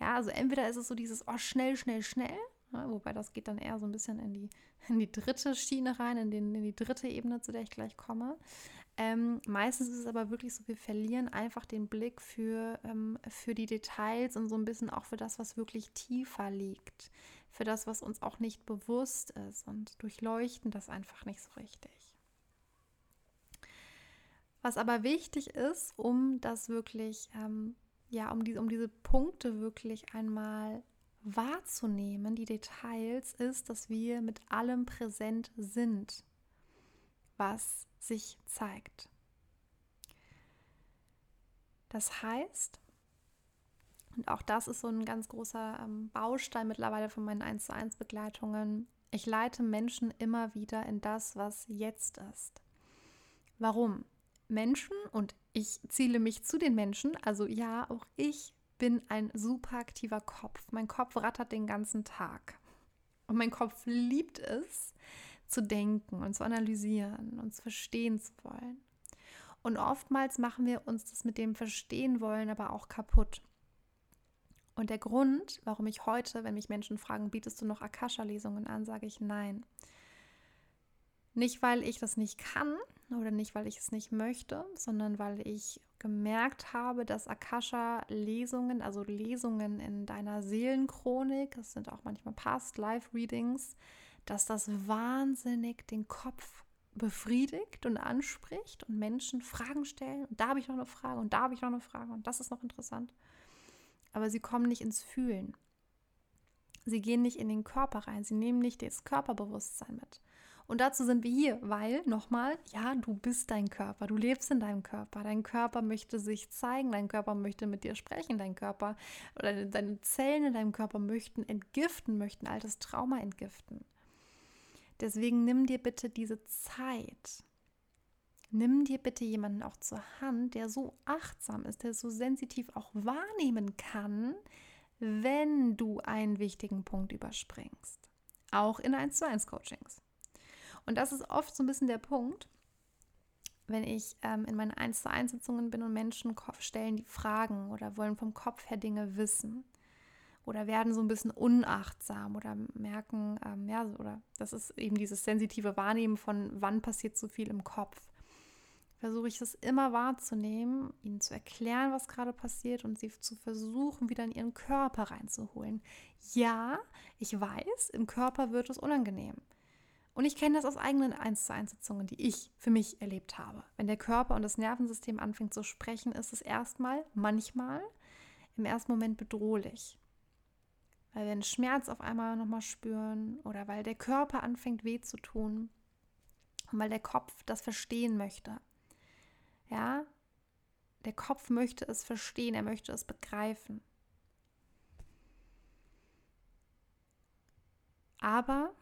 Ja, also entweder ist es so dieses, oh, schnell, schnell, schnell, ja, wobei das geht dann eher so ein bisschen in die, in die dritte Schiene rein, in, den, in die dritte Ebene, zu der ich gleich komme. Ähm, meistens ist es aber wirklich so, wir verlieren einfach den Blick für, ähm, für die Details und so ein bisschen auch für das, was wirklich tiefer liegt, für das, was uns auch nicht bewusst ist und durchleuchten das einfach nicht so richtig. Was aber wichtig ist, um das wirklich, ähm, ja, um, die, um diese Punkte wirklich einmal wahrzunehmen, die Details, ist, dass wir mit allem präsent sind, was sich zeigt. Das heißt, und auch das ist so ein ganz großer ähm, Baustein mittlerweile von meinen 1 zu 1 Begleitungen, ich leite Menschen immer wieder in das, was jetzt ist. Warum? Menschen und ich ziele mich zu den Menschen, also ja, auch ich bin ein super aktiver Kopf. Mein Kopf rattert den ganzen Tag. Und mein Kopf liebt es, zu denken und zu analysieren und zu verstehen zu wollen. Und oftmals machen wir uns das mit dem Verstehen wollen aber auch kaputt. Und der Grund, warum ich heute, wenn mich Menschen fragen, bietest du noch Akasha-Lesungen an, sage ich nein. Nicht, weil ich das nicht kann oder nicht, weil ich es nicht möchte, sondern weil ich gemerkt habe, dass Akasha-Lesungen, also Lesungen in deiner Seelenchronik, das sind auch manchmal Past-Life-Readings, dass das wahnsinnig den Kopf befriedigt und anspricht und Menschen Fragen stellen. Und da habe ich noch eine Frage und da habe ich noch eine Frage und das ist noch interessant. Aber sie kommen nicht ins Fühlen. Sie gehen nicht in den Körper rein. Sie nehmen nicht das Körperbewusstsein mit. Und dazu sind wir hier, weil, nochmal, ja, du bist dein Körper, du lebst in deinem Körper. Dein Körper möchte sich zeigen, dein Körper möchte mit dir sprechen, dein Körper oder deine Zellen in deinem Körper möchten entgiften, möchten altes Trauma entgiften. Deswegen nimm dir bitte diese Zeit. Nimm dir bitte jemanden auch zur Hand, der so achtsam ist, der so sensitiv auch wahrnehmen kann, wenn du einen wichtigen Punkt überspringst. Auch in 1 zu 1 Coachings. Und das ist oft so ein bisschen der Punkt, wenn ich ähm, in meinen 1 zu 1 Sitzungen bin und Menschen stellen die Fragen oder wollen vom Kopf her Dinge wissen oder werden so ein bisschen unachtsam oder merken, ähm, ja, oder das ist eben dieses sensitive Wahrnehmen von, wann passiert so viel im Kopf. Versuche ich es immer wahrzunehmen, ihnen zu erklären, was gerade passiert und sie zu versuchen, wieder in ihren Körper reinzuholen. Ja, ich weiß, im Körper wird es unangenehm. Und ich kenne das aus eigenen 1 zu 1 Sitzungen, die ich für mich erlebt habe. Wenn der Körper und das Nervensystem anfängt zu sprechen, ist es erstmal, manchmal, im ersten Moment bedrohlich weil wir einen Schmerz auf einmal nochmal spüren oder weil der Körper anfängt weh zu tun und weil der Kopf das verstehen möchte. Ja, der Kopf möchte es verstehen, er möchte es begreifen. Aber,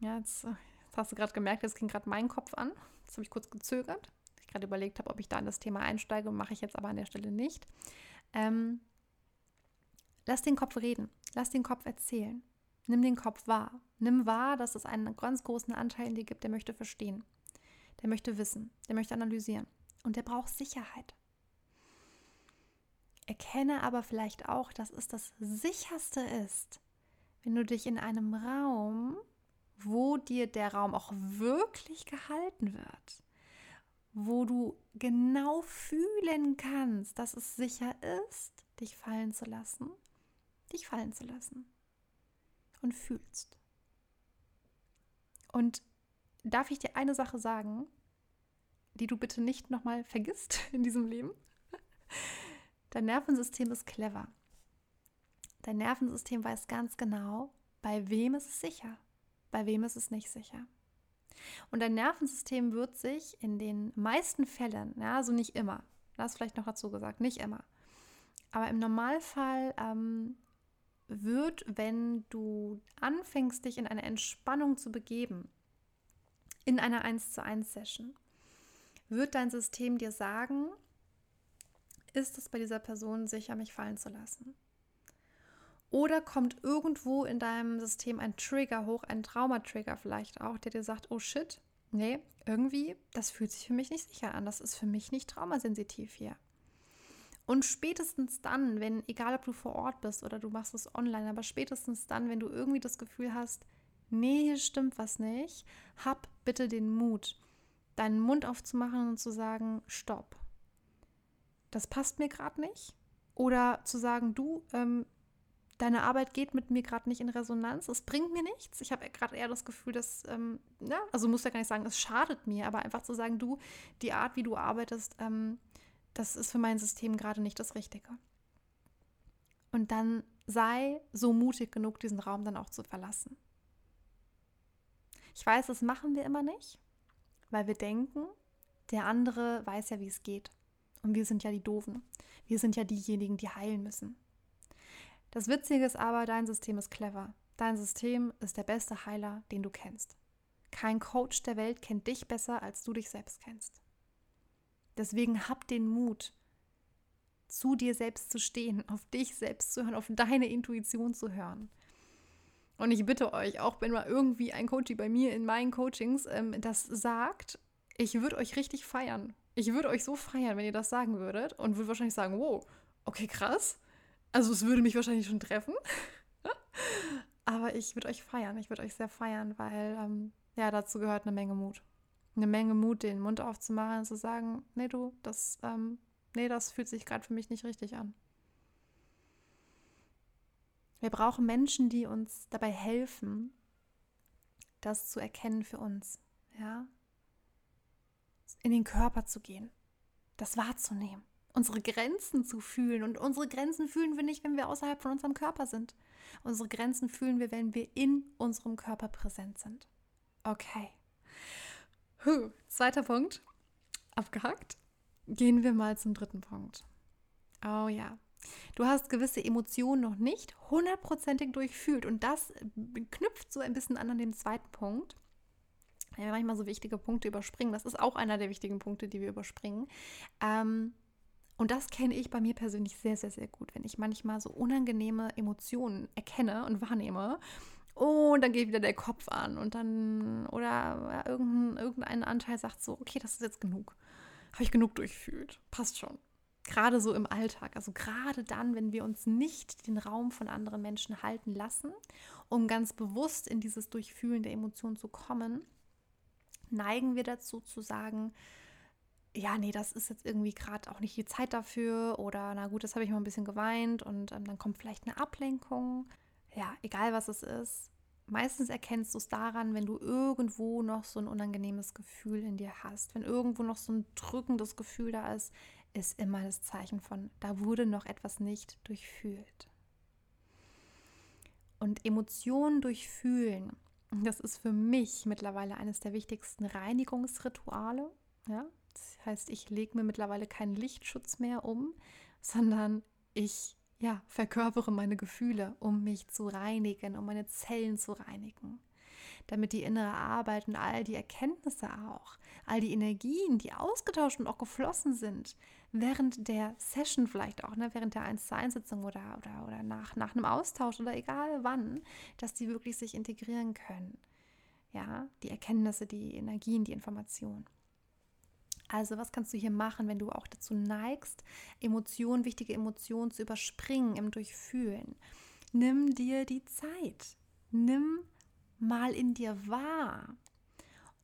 ja, jetzt, jetzt hast du gerade gemerkt, jetzt ging gerade mein Kopf an. Jetzt habe ich kurz gezögert. Ich gerade überlegt habe, ob ich da in das Thema einsteige, mache ich jetzt aber an der Stelle nicht. Ähm, Lass den Kopf reden, lass den Kopf erzählen. Nimm den Kopf wahr. Nimm wahr, dass es einen ganz großen Anteil in dir gibt, der möchte verstehen, der möchte wissen, der möchte analysieren und der braucht Sicherheit. Erkenne aber vielleicht auch, dass es das sicherste ist, wenn du dich in einem Raum, wo dir der Raum auch wirklich gehalten wird, wo du genau fühlen kannst, dass es sicher ist, dich fallen zu lassen dich fallen zu lassen und fühlst. Und darf ich dir eine Sache sagen, die du bitte nicht nochmal vergisst in diesem Leben? Dein Nervensystem ist clever. Dein Nervensystem weiß ganz genau, Bei wem ist es sicher? Bei wem ist es nicht sicher? Und dein Nervensystem wird sich in den meisten Fällen, ja, also nicht immer, das vielleicht noch dazu gesagt, nicht immer, aber im Normalfall ähm, wird, wenn du anfängst, dich in eine Entspannung zu begeben, in einer 1 zu 1 Session, wird dein System dir sagen, ist es bei dieser Person sicher, mich fallen zu lassen? Oder kommt irgendwo in deinem System ein Trigger hoch, ein Traumatrigger vielleicht auch, der dir sagt, oh shit, nee, irgendwie, das fühlt sich für mich nicht sicher an, das ist für mich nicht traumasensitiv hier. Und spätestens dann, wenn, egal ob du vor Ort bist oder du machst es online, aber spätestens dann, wenn du irgendwie das Gefühl hast, nee, hier stimmt was nicht, hab bitte den Mut, deinen Mund aufzumachen und zu sagen, stopp. Das passt mir gerade nicht. Oder zu sagen, du, ähm, deine Arbeit geht mit mir gerade nicht in Resonanz, es bringt mir nichts. Ich habe gerade eher das Gefühl, dass, ähm, ja, also muss ja gar nicht sagen, es schadet mir, aber einfach zu sagen, du, die Art, wie du arbeitest, ähm, das ist für mein System gerade nicht das Richtige. Und dann sei so mutig genug, diesen Raum dann auch zu verlassen. Ich weiß, das machen wir immer nicht, weil wir denken, der andere weiß ja, wie es geht. Und wir sind ja die Doofen. Wir sind ja diejenigen, die heilen müssen. Das Witzige ist aber, dein System ist clever. Dein System ist der beste Heiler, den du kennst. Kein Coach der Welt kennt dich besser, als du dich selbst kennst. Deswegen hab den Mut, zu dir selbst zu stehen, auf dich selbst zu hören, auf deine Intuition zu hören. Und ich bitte euch, auch wenn mal irgendwie ein Coach bei mir in meinen Coachings ähm, das sagt, ich würde euch richtig feiern. Ich würde euch so feiern, wenn ihr das sagen würdet und würde wahrscheinlich sagen, wow, okay, krass. Also es würde mich wahrscheinlich schon treffen. Aber ich würde euch feiern. Ich würde euch sehr feiern, weil ähm, ja, dazu gehört eine Menge Mut eine Menge Mut, den Mund aufzumachen und zu sagen, nee, du, das, ähm, nee, das fühlt sich gerade für mich nicht richtig an. Wir brauchen Menschen, die uns dabei helfen, das zu erkennen für uns, ja, in den Körper zu gehen, das wahrzunehmen, unsere Grenzen zu fühlen. Und unsere Grenzen fühlen wir nicht, wenn wir außerhalb von unserem Körper sind. Unsere Grenzen fühlen wir, wenn wir in unserem Körper präsent sind. Okay. Huh, zweiter Punkt. Abgehakt. Gehen wir mal zum dritten Punkt. Oh ja. Du hast gewisse Emotionen noch nicht hundertprozentig durchfühlt. Und das knüpft so ein bisschen an an den zweiten Punkt. Wenn wir manchmal so wichtige Punkte überspringen. Das ist auch einer der wichtigen Punkte, die wir überspringen. Ähm, und das kenne ich bei mir persönlich sehr, sehr, sehr gut, wenn ich manchmal so unangenehme Emotionen erkenne und wahrnehme und dann geht wieder der Kopf an und dann, oder irgendein, irgendein Anteil sagt so, okay, das ist jetzt genug. Habe ich genug durchfühlt. Passt schon. Gerade so im Alltag. Also gerade dann, wenn wir uns nicht den Raum von anderen Menschen halten lassen, um ganz bewusst in dieses Durchfühlen der Emotionen zu kommen, neigen wir dazu zu sagen, ja, nee, das ist jetzt irgendwie gerade auch nicht die Zeit dafür oder na gut, das habe ich mal ein bisschen geweint und ähm, dann kommt vielleicht eine Ablenkung ja, egal was es ist, meistens erkennst du es daran, wenn du irgendwo noch so ein unangenehmes Gefühl in dir hast. Wenn irgendwo noch so ein drückendes Gefühl da ist, ist immer das Zeichen von, da wurde noch etwas nicht durchfühlt. Und Emotionen durchfühlen, das ist für mich mittlerweile eines der wichtigsten Reinigungsrituale. Ja? Das heißt, ich lege mir mittlerweile keinen Lichtschutz mehr um, sondern ich ja, verkörpere meine Gefühle, um mich zu reinigen, um meine Zellen zu reinigen. Damit die innere Arbeit und all die Erkenntnisse auch, all die Energien, die ausgetauscht und auch geflossen sind, während der Session vielleicht auch, ne, während der 1 zu 1 Sitzung oder, oder, oder nach, nach einem Austausch oder egal wann, dass die wirklich sich integrieren können. Ja, die Erkenntnisse, die Energien, die Informationen. Also was kannst du hier machen, wenn du auch dazu neigst, Emotionen, wichtige Emotionen zu überspringen im Durchfühlen? Nimm dir die Zeit. Nimm mal in dir wahr,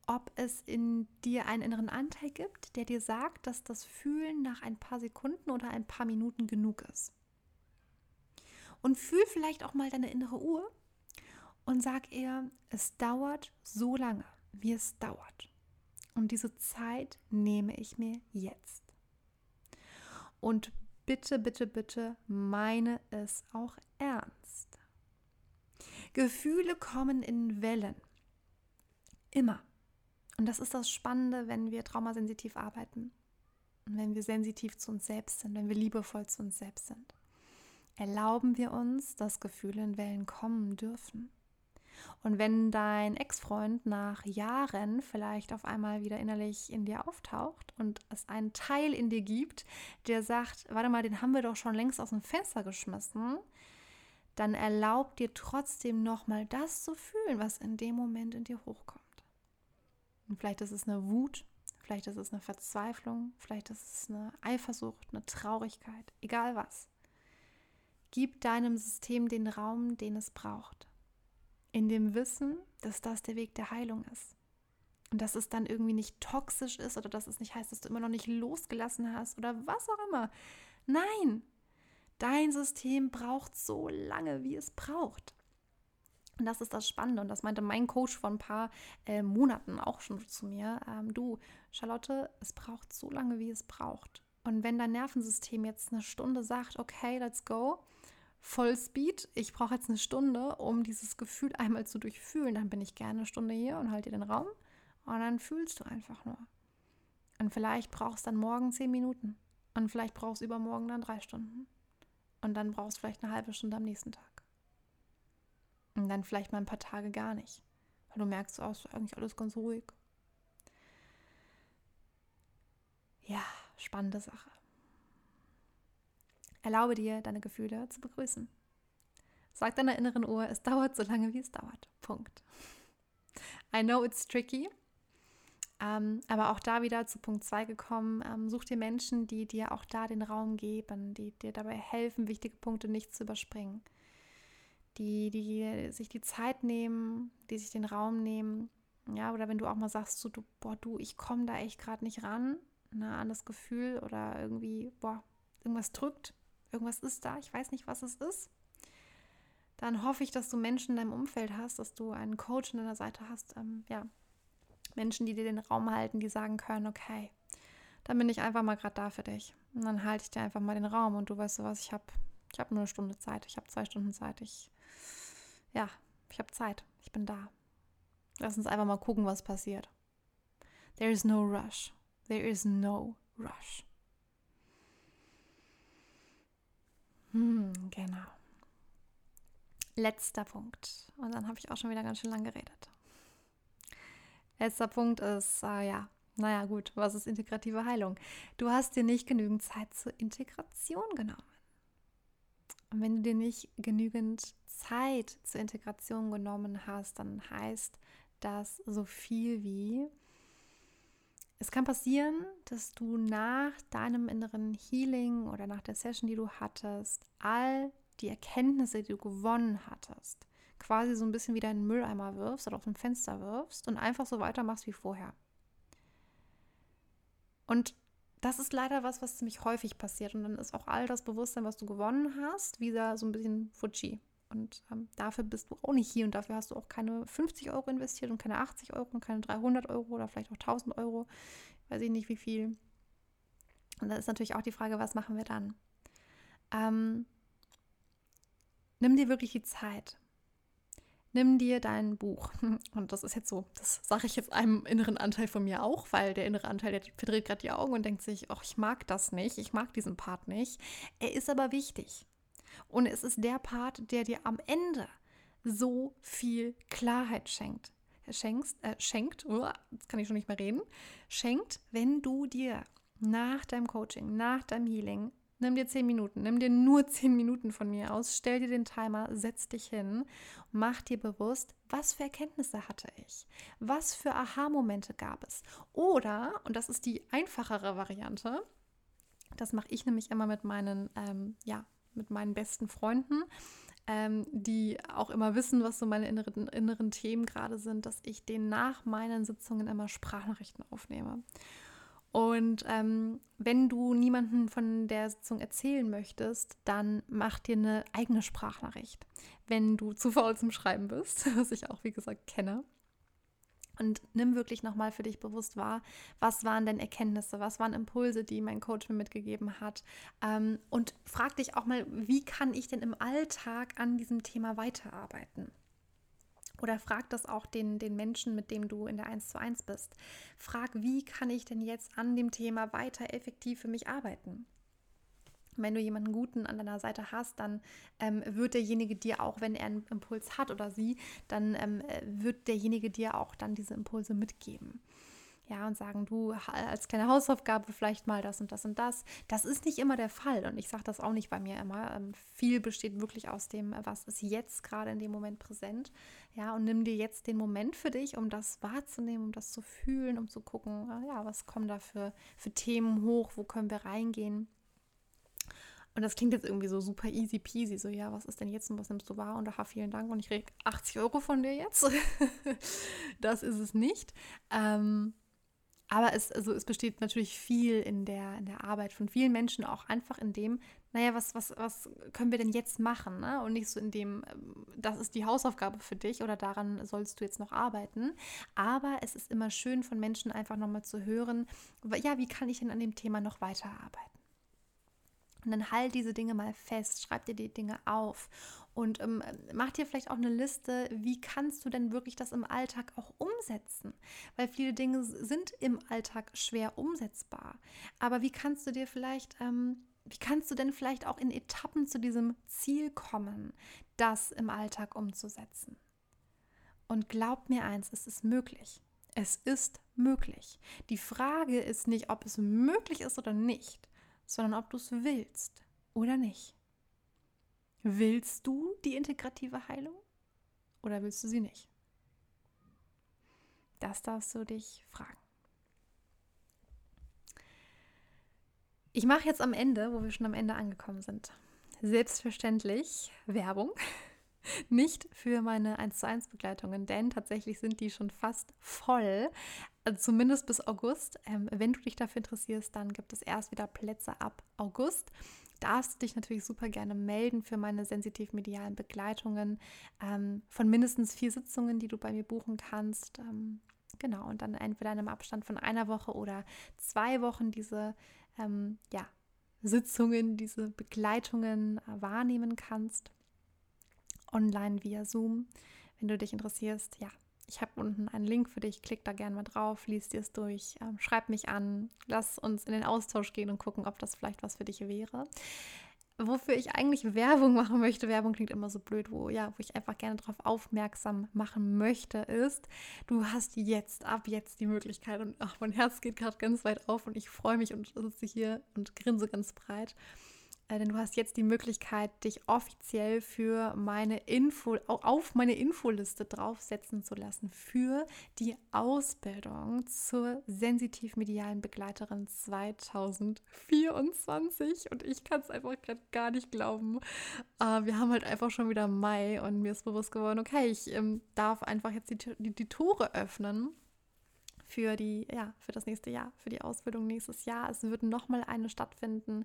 ob es in dir einen inneren Anteil gibt, der dir sagt, dass das Fühlen nach ein paar Sekunden oder ein paar Minuten genug ist. Und fühl vielleicht auch mal deine innere Uhr und sag ihr, es dauert so lange, wie es dauert. Und diese Zeit nehme ich mir jetzt. Und bitte, bitte, bitte meine es auch ernst. Gefühle kommen in Wellen. Immer. Und das ist das Spannende, wenn wir traumasensitiv arbeiten. Und wenn wir sensitiv zu uns selbst sind, wenn wir liebevoll zu uns selbst sind. Erlauben wir uns, dass Gefühle in Wellen kommen dürfen. Und wenn dein Ex-Freund nach Jahren vielleicht auf einmal wieder innerlich in dir auftaucht und es einen Teil in dir gibt, der sagt, warte mal, den haben wir doch schon längst aus dem Fenster geschmissen, dann erlaub dir trotzdem nochmal das zu fühlen, was in dem Moment in dir hochkommt. Und vielleicht ist es eine Wut, vielleicht ist es eine Verzweiflung, vielleicht ist es eine Eifersucht, eine Traurigkeit, egal was. Gib deinem System den Raum, den es braucht in dem Wissen, dass das der Weg der Heilung ist. Und dass es dann irgendwie nicht toxisch ist oder dass es nicht heißt, dass du immer noch nicht losgelassen hast oder was auch immer. Nein, dein System braucht so lange, wie es braucht. Und das ist das Spannende. Und das meinte mein Coach vor ein paar äh, Monaten auch schon zu mir. Ähm, du, Charlotte, es braucht so lange, wie es braucht. Und wenn dein Nervensystem jetzt eine Stunde sagt, okay, let's go, Vollspeed. Ich brauche jetzt eine Stunde, um dieses Gefühl einmal zu durchfühlen. Dann bin ich gerne eine Stunde hier und halte dir den Raum. Und dann fühlst du einfach nur. Und vielleicht brauchst du dann morgen zehn Minuten. Und vielleicht brauchst du übermorgen dann drei Stunden. Und dann brauchst du vielleicht eine halbe Stunde am nächsten Tag. Und dann vielleicht mal ein paar Tage gar nicht. Weil du merkst, oh, ist eigentlich alles ganz ruhig. Ja, spannende Sache. Erlaube dir, deine Gefühle zu begrüßen. Sag deiner inneren Uhr, es dauert so lange, wie es dauert. Punkt. I know it's tricky. Ähm, aber auch da wieder zu Punkt 2 gekommen. Ähm, such dir Menschen, die dir auch da den Raum geben, die dir dabei helfen, wichtige Punkte nicht zu überspringen. Die, die sich die Zeit nehmen, die sich den Raum nehmen. Ja, oder wenn du auch mal sagst, so, du, boah, du, ich komme da echt gerade nicht ran, ne, an das Gefühl oder irgendwie, boah, irgendwas drückt, irgendwas ist da, ich weiß nicht, was es ist, dann hoffe ich, dass du Menschen in deinem Umfeld hast, dass du einen Coach an deiner Seite hast, ähm, ja, Menschen, die dir den Raum halten, die sagen können, okay, dann bin ich einfach mal gerade da für dich. Und dann halte ich dir einfach mal den Raum und du weißt du was, ich habe ich hab nur eine Stunde Zeit, ich habe zwei Stunden Zeit, ich, ja, ich habe Zeit, ich bin da. Lass uns einfach mal gucken, was passiert. There is no rush. There is no rush. Hm, genau. Letzter Punkt. Und dann habe ich auch schon wieder ganz schön lang geredet. Letzter Punkt ist, äh, ja, naja, gut, was ist integrative Heilung? Du hast dir nicht genügend Zeit zur Integration genommen. Und wenn du dir nicht genügend Zeit zur Integration genommen hast, dann heißt das so viel wie, es kann passieren, dass du nach deinem inneren Healing oder nach der Session, die du hattest, all die Erkenntnisse, die du gewonnen hattest, quasi so ein bisschen wieder in den Mülleimer wirfst oder auf ein Fenster wirfst und einfach so weitermachst wie vorher. Und das ist leider was, was ziemlich häufig passiert. Und dann ist auch all das Bewusstsein, was du gewonnen hast, wieder so ein bisschen Fuji. Und ähm, dafür bist du auch nicht hier und dafür hast du auch keine 50 Euro investiert und keine 80 Euro und keine 300 Euro oder vielleicht auch 1000 Euro. Weiß ich nicht wie viel. Und da ist natürlich auch die Frage, was machen wir dann? Ähm, nimm dir wirklich die Zeit. Nimm dir dein Buch. Und das ist jetzt so, das sage ich jetzt einem inneren Anteil von mir auch, weil der innere Anteil, der verdreht gerade die Augen und denkt sich, ach, ich mag das nicht, ich mag diesen Part nicht. Er ist aber wichtig. Und es ist der Part, der dir am Ende so viel Klarheit schenkt. Schenkst, äh, schenkt, uh, jetzt kann ich schon nicht mehr reden, schenkt, wenn du dir nach deinem Coaching, nach deinem Healing, nimm dir zehn Minuten, nimm dir nur zehn Minuten von mir aus, stell dir den Timer, setz dich hin, mach dir bewusst, was für Erkenntnisse hatte ich, was für Aha-Momente gab es. Oder, und das ist die einfachere Variante, das mache ich nämlich immer mit meinen ähm, ja, mit meinen besten Freunden, ähm, die auch immer wissen, was so meine inneren, inneren Themen gerade sind, dass ich denen nach meinen Sitzungen immer Sprachnachrichten aufnehme. Und ähm, wenn du niemanden von der Sitzung erzählen möchtest, dann mach dir eine eigene Sprachnachricht. Wenn du zu faul zum Schreiben bist, was ich auch wie gesagt kenne, und nimm wirklich nochmal für dich bewusst wahr, was waren denn Erkenntnisse, was waren Impulse, die mein Coach mir mitgegeben hat. Ähm, und frag dich auch mal, wie kann ich denn im Alltag an diesem Thema weiterarbeiten? Oder frag das auch den, den Menschen, mit dem du in der 1 zu 1 bist. Frag, wie kann ich denn jetzt an dem Thema weiter effektiv für mich arbeiten? Wenn du jemanden Guten an deiner Seite hast, dann ähm, wird derjenige dir auch, wenn er einen Impuls hat oder sie, dann ähm, wird derjenige dir auch dann diese Impulse mitgeben. Ja, und sagen, du als kleine Hausaufgabe vielleicht mal das und das und das. Das ist nicht immer der Fall und ich sage das auch nicht bei mir immer. Ähm, viel besteht wirklich aus dem, was ist jetzt gerade in dem Moment präsent. Ja, und nimm dir jetzt den Moment für dich, um das wahrzunehmen, um das zu fühlen, um zu gucken, ja, was kommen da für, für Themen hoch, wo können wir reingehen. Und das klingt jetzt irgendwie so super easy peasy, so ja, was ist denn jetzt und was nimmst du wahr? Und aha, vielen Dank und ich krieg 80 Euro von dir jetzt. das ist es nicht. Ähm, aber es, also es besteht natürlich viel in der, in der Arbeit von vielen Menschen auch einfach in dem, naja, was, was, was können wir denn jetzt machen? Ne? Und nicht so in dem, ähm, das ist die Hausaufgabe für dich oder daran sollst du jetzt noch arbeiten. Aber es ist immer schön von Menschen einfach nochmal zu hören, ja, wie kann ich denn an dem Thema noch weiterarbeiten? Und dann halt diese Dinge mal fest, schreib dir die Dinge auf und ähm, mach dir vielleicht auch eine Liste, wie kannst du denn wirklich das im Alltag auch umsetzen? Weil viele Dinge sind im Alltag schwer umsetzbar. Aber wie kannst du dir vielleicht, ähm, wie kannst du denn vielleicht auch in Etappen zu diesem Ziel kommen, das im Alltag umzusetzen? Und glaub mir eins, es ist möglich. Es ist möglich. Die Frage ist nicht, ob es möglich ist oder nicht sondern ob du es willst oder nicht. Willst du die integrative Heilung oder willst du sie nicht? Das darfst du dich fragen. Ich mache jetzt am Ende, wo wir schon am Ende angekommen sind, selbstverständlich Werbung. Nicht für meine 1 zu 1 Begleitungen, denn tatsächlich sind die schon fast voll also zumindest bis August. Ähm, wenn du dich dafür interessierst, dann gibt es erst wieder Plätze ab August. Darfst dich natürlich super gerne melden für meine sensitiv-medialen Begleitungen ähm, von mindestens vier Sitzungen, die du bei mir buchen kannst. Ähm, genau, und dann entweder in einem Abstand von einer Woche oder zwei Wochen diese ähm, ja, Sitzungen, diese Begleitungen äh, wahrnehmen kannst. Online via Zoom. Wenn du dich interessierst, ja, ich habe unten einen Link für dich, klick da gerne mal drauf, lies dir es durch, äh, schreib mich an, lass uns in den Austausch gehen und gucken, ob das vielleicht was für dich wäre. Wofür ich eigentlich Werbung machen möchte, Werbung klingt immer so blöd, wo, ja, wo ich einfach gerne darauf aufmerksam machen möchte, ist, du hast jetzt, ab jetzt die Möglichkeit und ach, mein Herz geht gerade ganz weit auf und ich freue mich und sitze hier und grinse ganz breit denn du hast jetzt die Möglichkeit, dich offiziell für meine Info, auf meine Infoliste draufsetzen zu lassen für die Ausbildung zur sensitiv-medialen Begleiterin 2024. Und ich kann es einfach gerade gar nicht glauben. Äh, wir haben halt einfach schon wieder Mai und mir ist bewusst geworden, okay, ich ähm, darf einfach jetzt die, die, die Tore öffnen für die, ja, für das nächste Jahr, für die Ausbildung nächstes Jahr. Es wird nochmal eine stattfinden.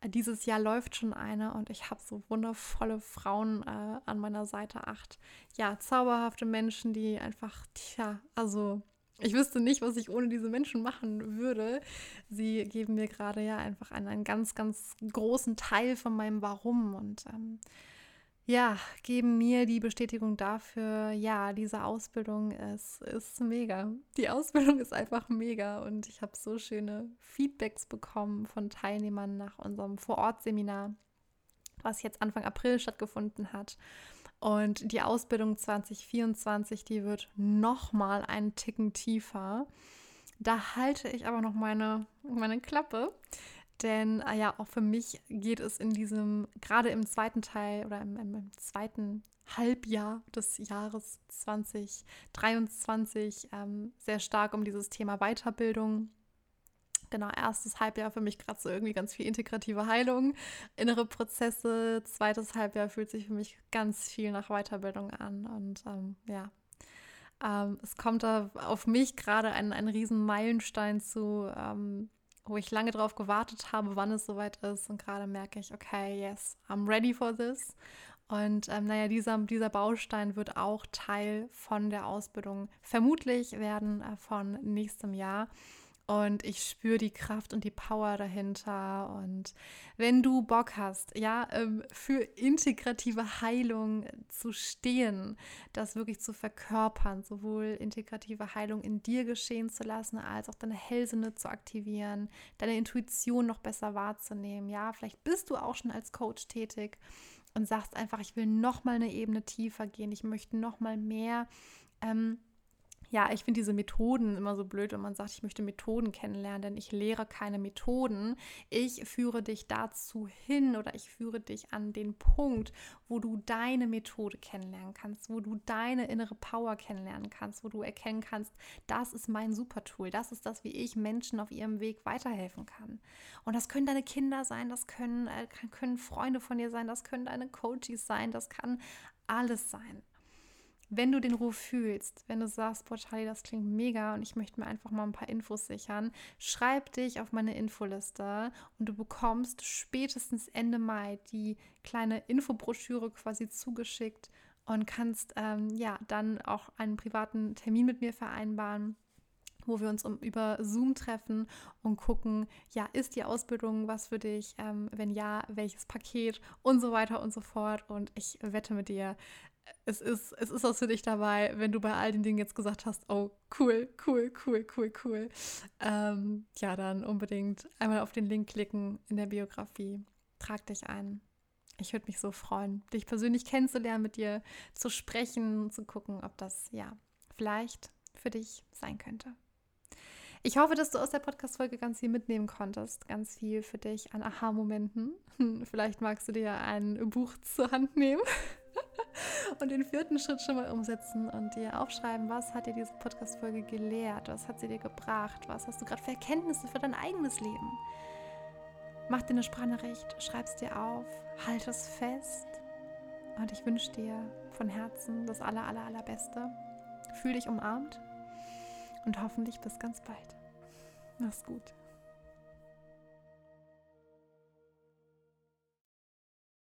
Äh, dieses Jahr läuft schon eine und ich habe so wundervolle Frauen äh, an meiner Seite. Acht, ja, zauberhafte Menschen, die einfach, tja, also ich wüsste nicht, was ich ohne diese Menschen machen würde. Sie geben mir gerade ja einfach einen, einen ganz, ganz großen Teil von meinem Warum und ähm, ja, geben mir die Bestätigung dafür, ja, diese Ausbildung ist, ist mega. Die Ausbildung ist einfach mega und ich habe so schöne Feedbacks bekommen von Teilnehmern nach unserem Vorortseminar, was jetzt Anfang April stattgefunden hat. Und die Ausbildung 2024, die wird nochmal einen Ticken tiefer. Da halte ich aber noch meine, meine Klappe, denn äh, ja, auch für mich geht es in diesem, gerade im zweiten Teil oder im, im, zweiten Halbjahr des Jahres 2023 ähm, sehr stark um dieses Thema Weiterbildung. Genau, erstes Halbjahr für mich gerade so irgendwie ganz viel integrative Heilung, innere Prozesse. Zweites Halbjahr fühlt sich für mich ganz viel nach Weiterbildung an. Und ähm, ja, ähm, es kommt da auf mich gerade ein, ein riesen Meilenstein zu, ähm, wo ich lange drauf gewartet habe, wann es soweit ist. Und gerade merke ich, okay, yes, I'm ready for this. Und ähm, naja, dieser, dieser Baustein wird auch Teil von der Ausbildung vermutlich werden äh, von nächstem Jahr. Und ich spüre die Kraft und die Power dahinter. Und wenn du Bock hast, ja, ähm, für integrative Heilung zu stehen, das wirklich zu verkörpern, sowohl integrative Heilung in dir geschehen zu lassen, als auch deine Hellsinne zu aktivieren, deine Intuition noch besser wahrzunehmen. Ja, vielleicht bist du auch schon als Coach tätig und sagst einfach, ich will noch mal eine Ebene tiefer gehen, ich möchte noch mal mehr ähm, ja, ich finde diese Methoden immer so blöd, wenn man sagt, ich möchte Methoden kennenlernen, denn ich lehre keine Methoden. Ich führe dich dazu hin oder ich führe dich an den Punkt, wo du deine Methode kennenlernen kannst, wo du deine innere Power kennenlernen kannst, wo du erkennen kannst, das ist mein Supertool, das ist das, wie ich Menschen auf ihrem Weg weiterhelfen kann. Und das können deine Kinder sein, das können, äh, können Freunde von dir sein, das können deine Coaches sein, das kann alles sein wenn du den Ruf fühlst, wenn du sagst, boah, Charlie, das klingt mega und ich möchte mir einfach mal ein paar Infos sichern, schreib dich auf meine Infoliste und du bekommst spätestens Ende Mai die kleine Infobroschüre quasi zugeschickt und kannst ähm, ja dann auch einen privaten Termin mit mir vereinbaren wo wir uns um, über Zoom treffen und gucken, ja, ist die Ausbildung was für dich? Ähm, wenn ja, welches Paket und so weiter und so fort. Und ich wette mit dir, es ist, es ist was für dich dabei, wenn du bei all den Dingen jetzt gesagt hast, oh, cool, cool, cool, cool, cool. Ähm, ja, dann unbedingt einmal auf den Link klicken in der Biografie. Trag dich ein. Ich würde mich so freuen, dich persönlich kennenzulernen, mit dir zu sprechen, zu gucken, ob das ja vielleicht für dich sein könnte. Ich hoffe, dass du aus der Podcast-Folge ganz viel mitnehmen konntest. Ganz viel für dich an Aha-Momenten. Vielleicht magst du dir ein Buch zur Hand nehmen und den vierten Schritt schon mal umsetzen und dir aufschreiben, was hat dir diese Podcast-Folge gelehrt, was hat sie dir gebracht, was hast du gerade für Erkenntnisse für dein eigenes Leben. Mach dir eine Sprachnachricht, schreib es dir auf, halt es fest und ich wünsche dir von Herzen das aller, aller, allerbeste. Fühl dich umarmt und hoffentlich bis ganz bald. Mach's gut.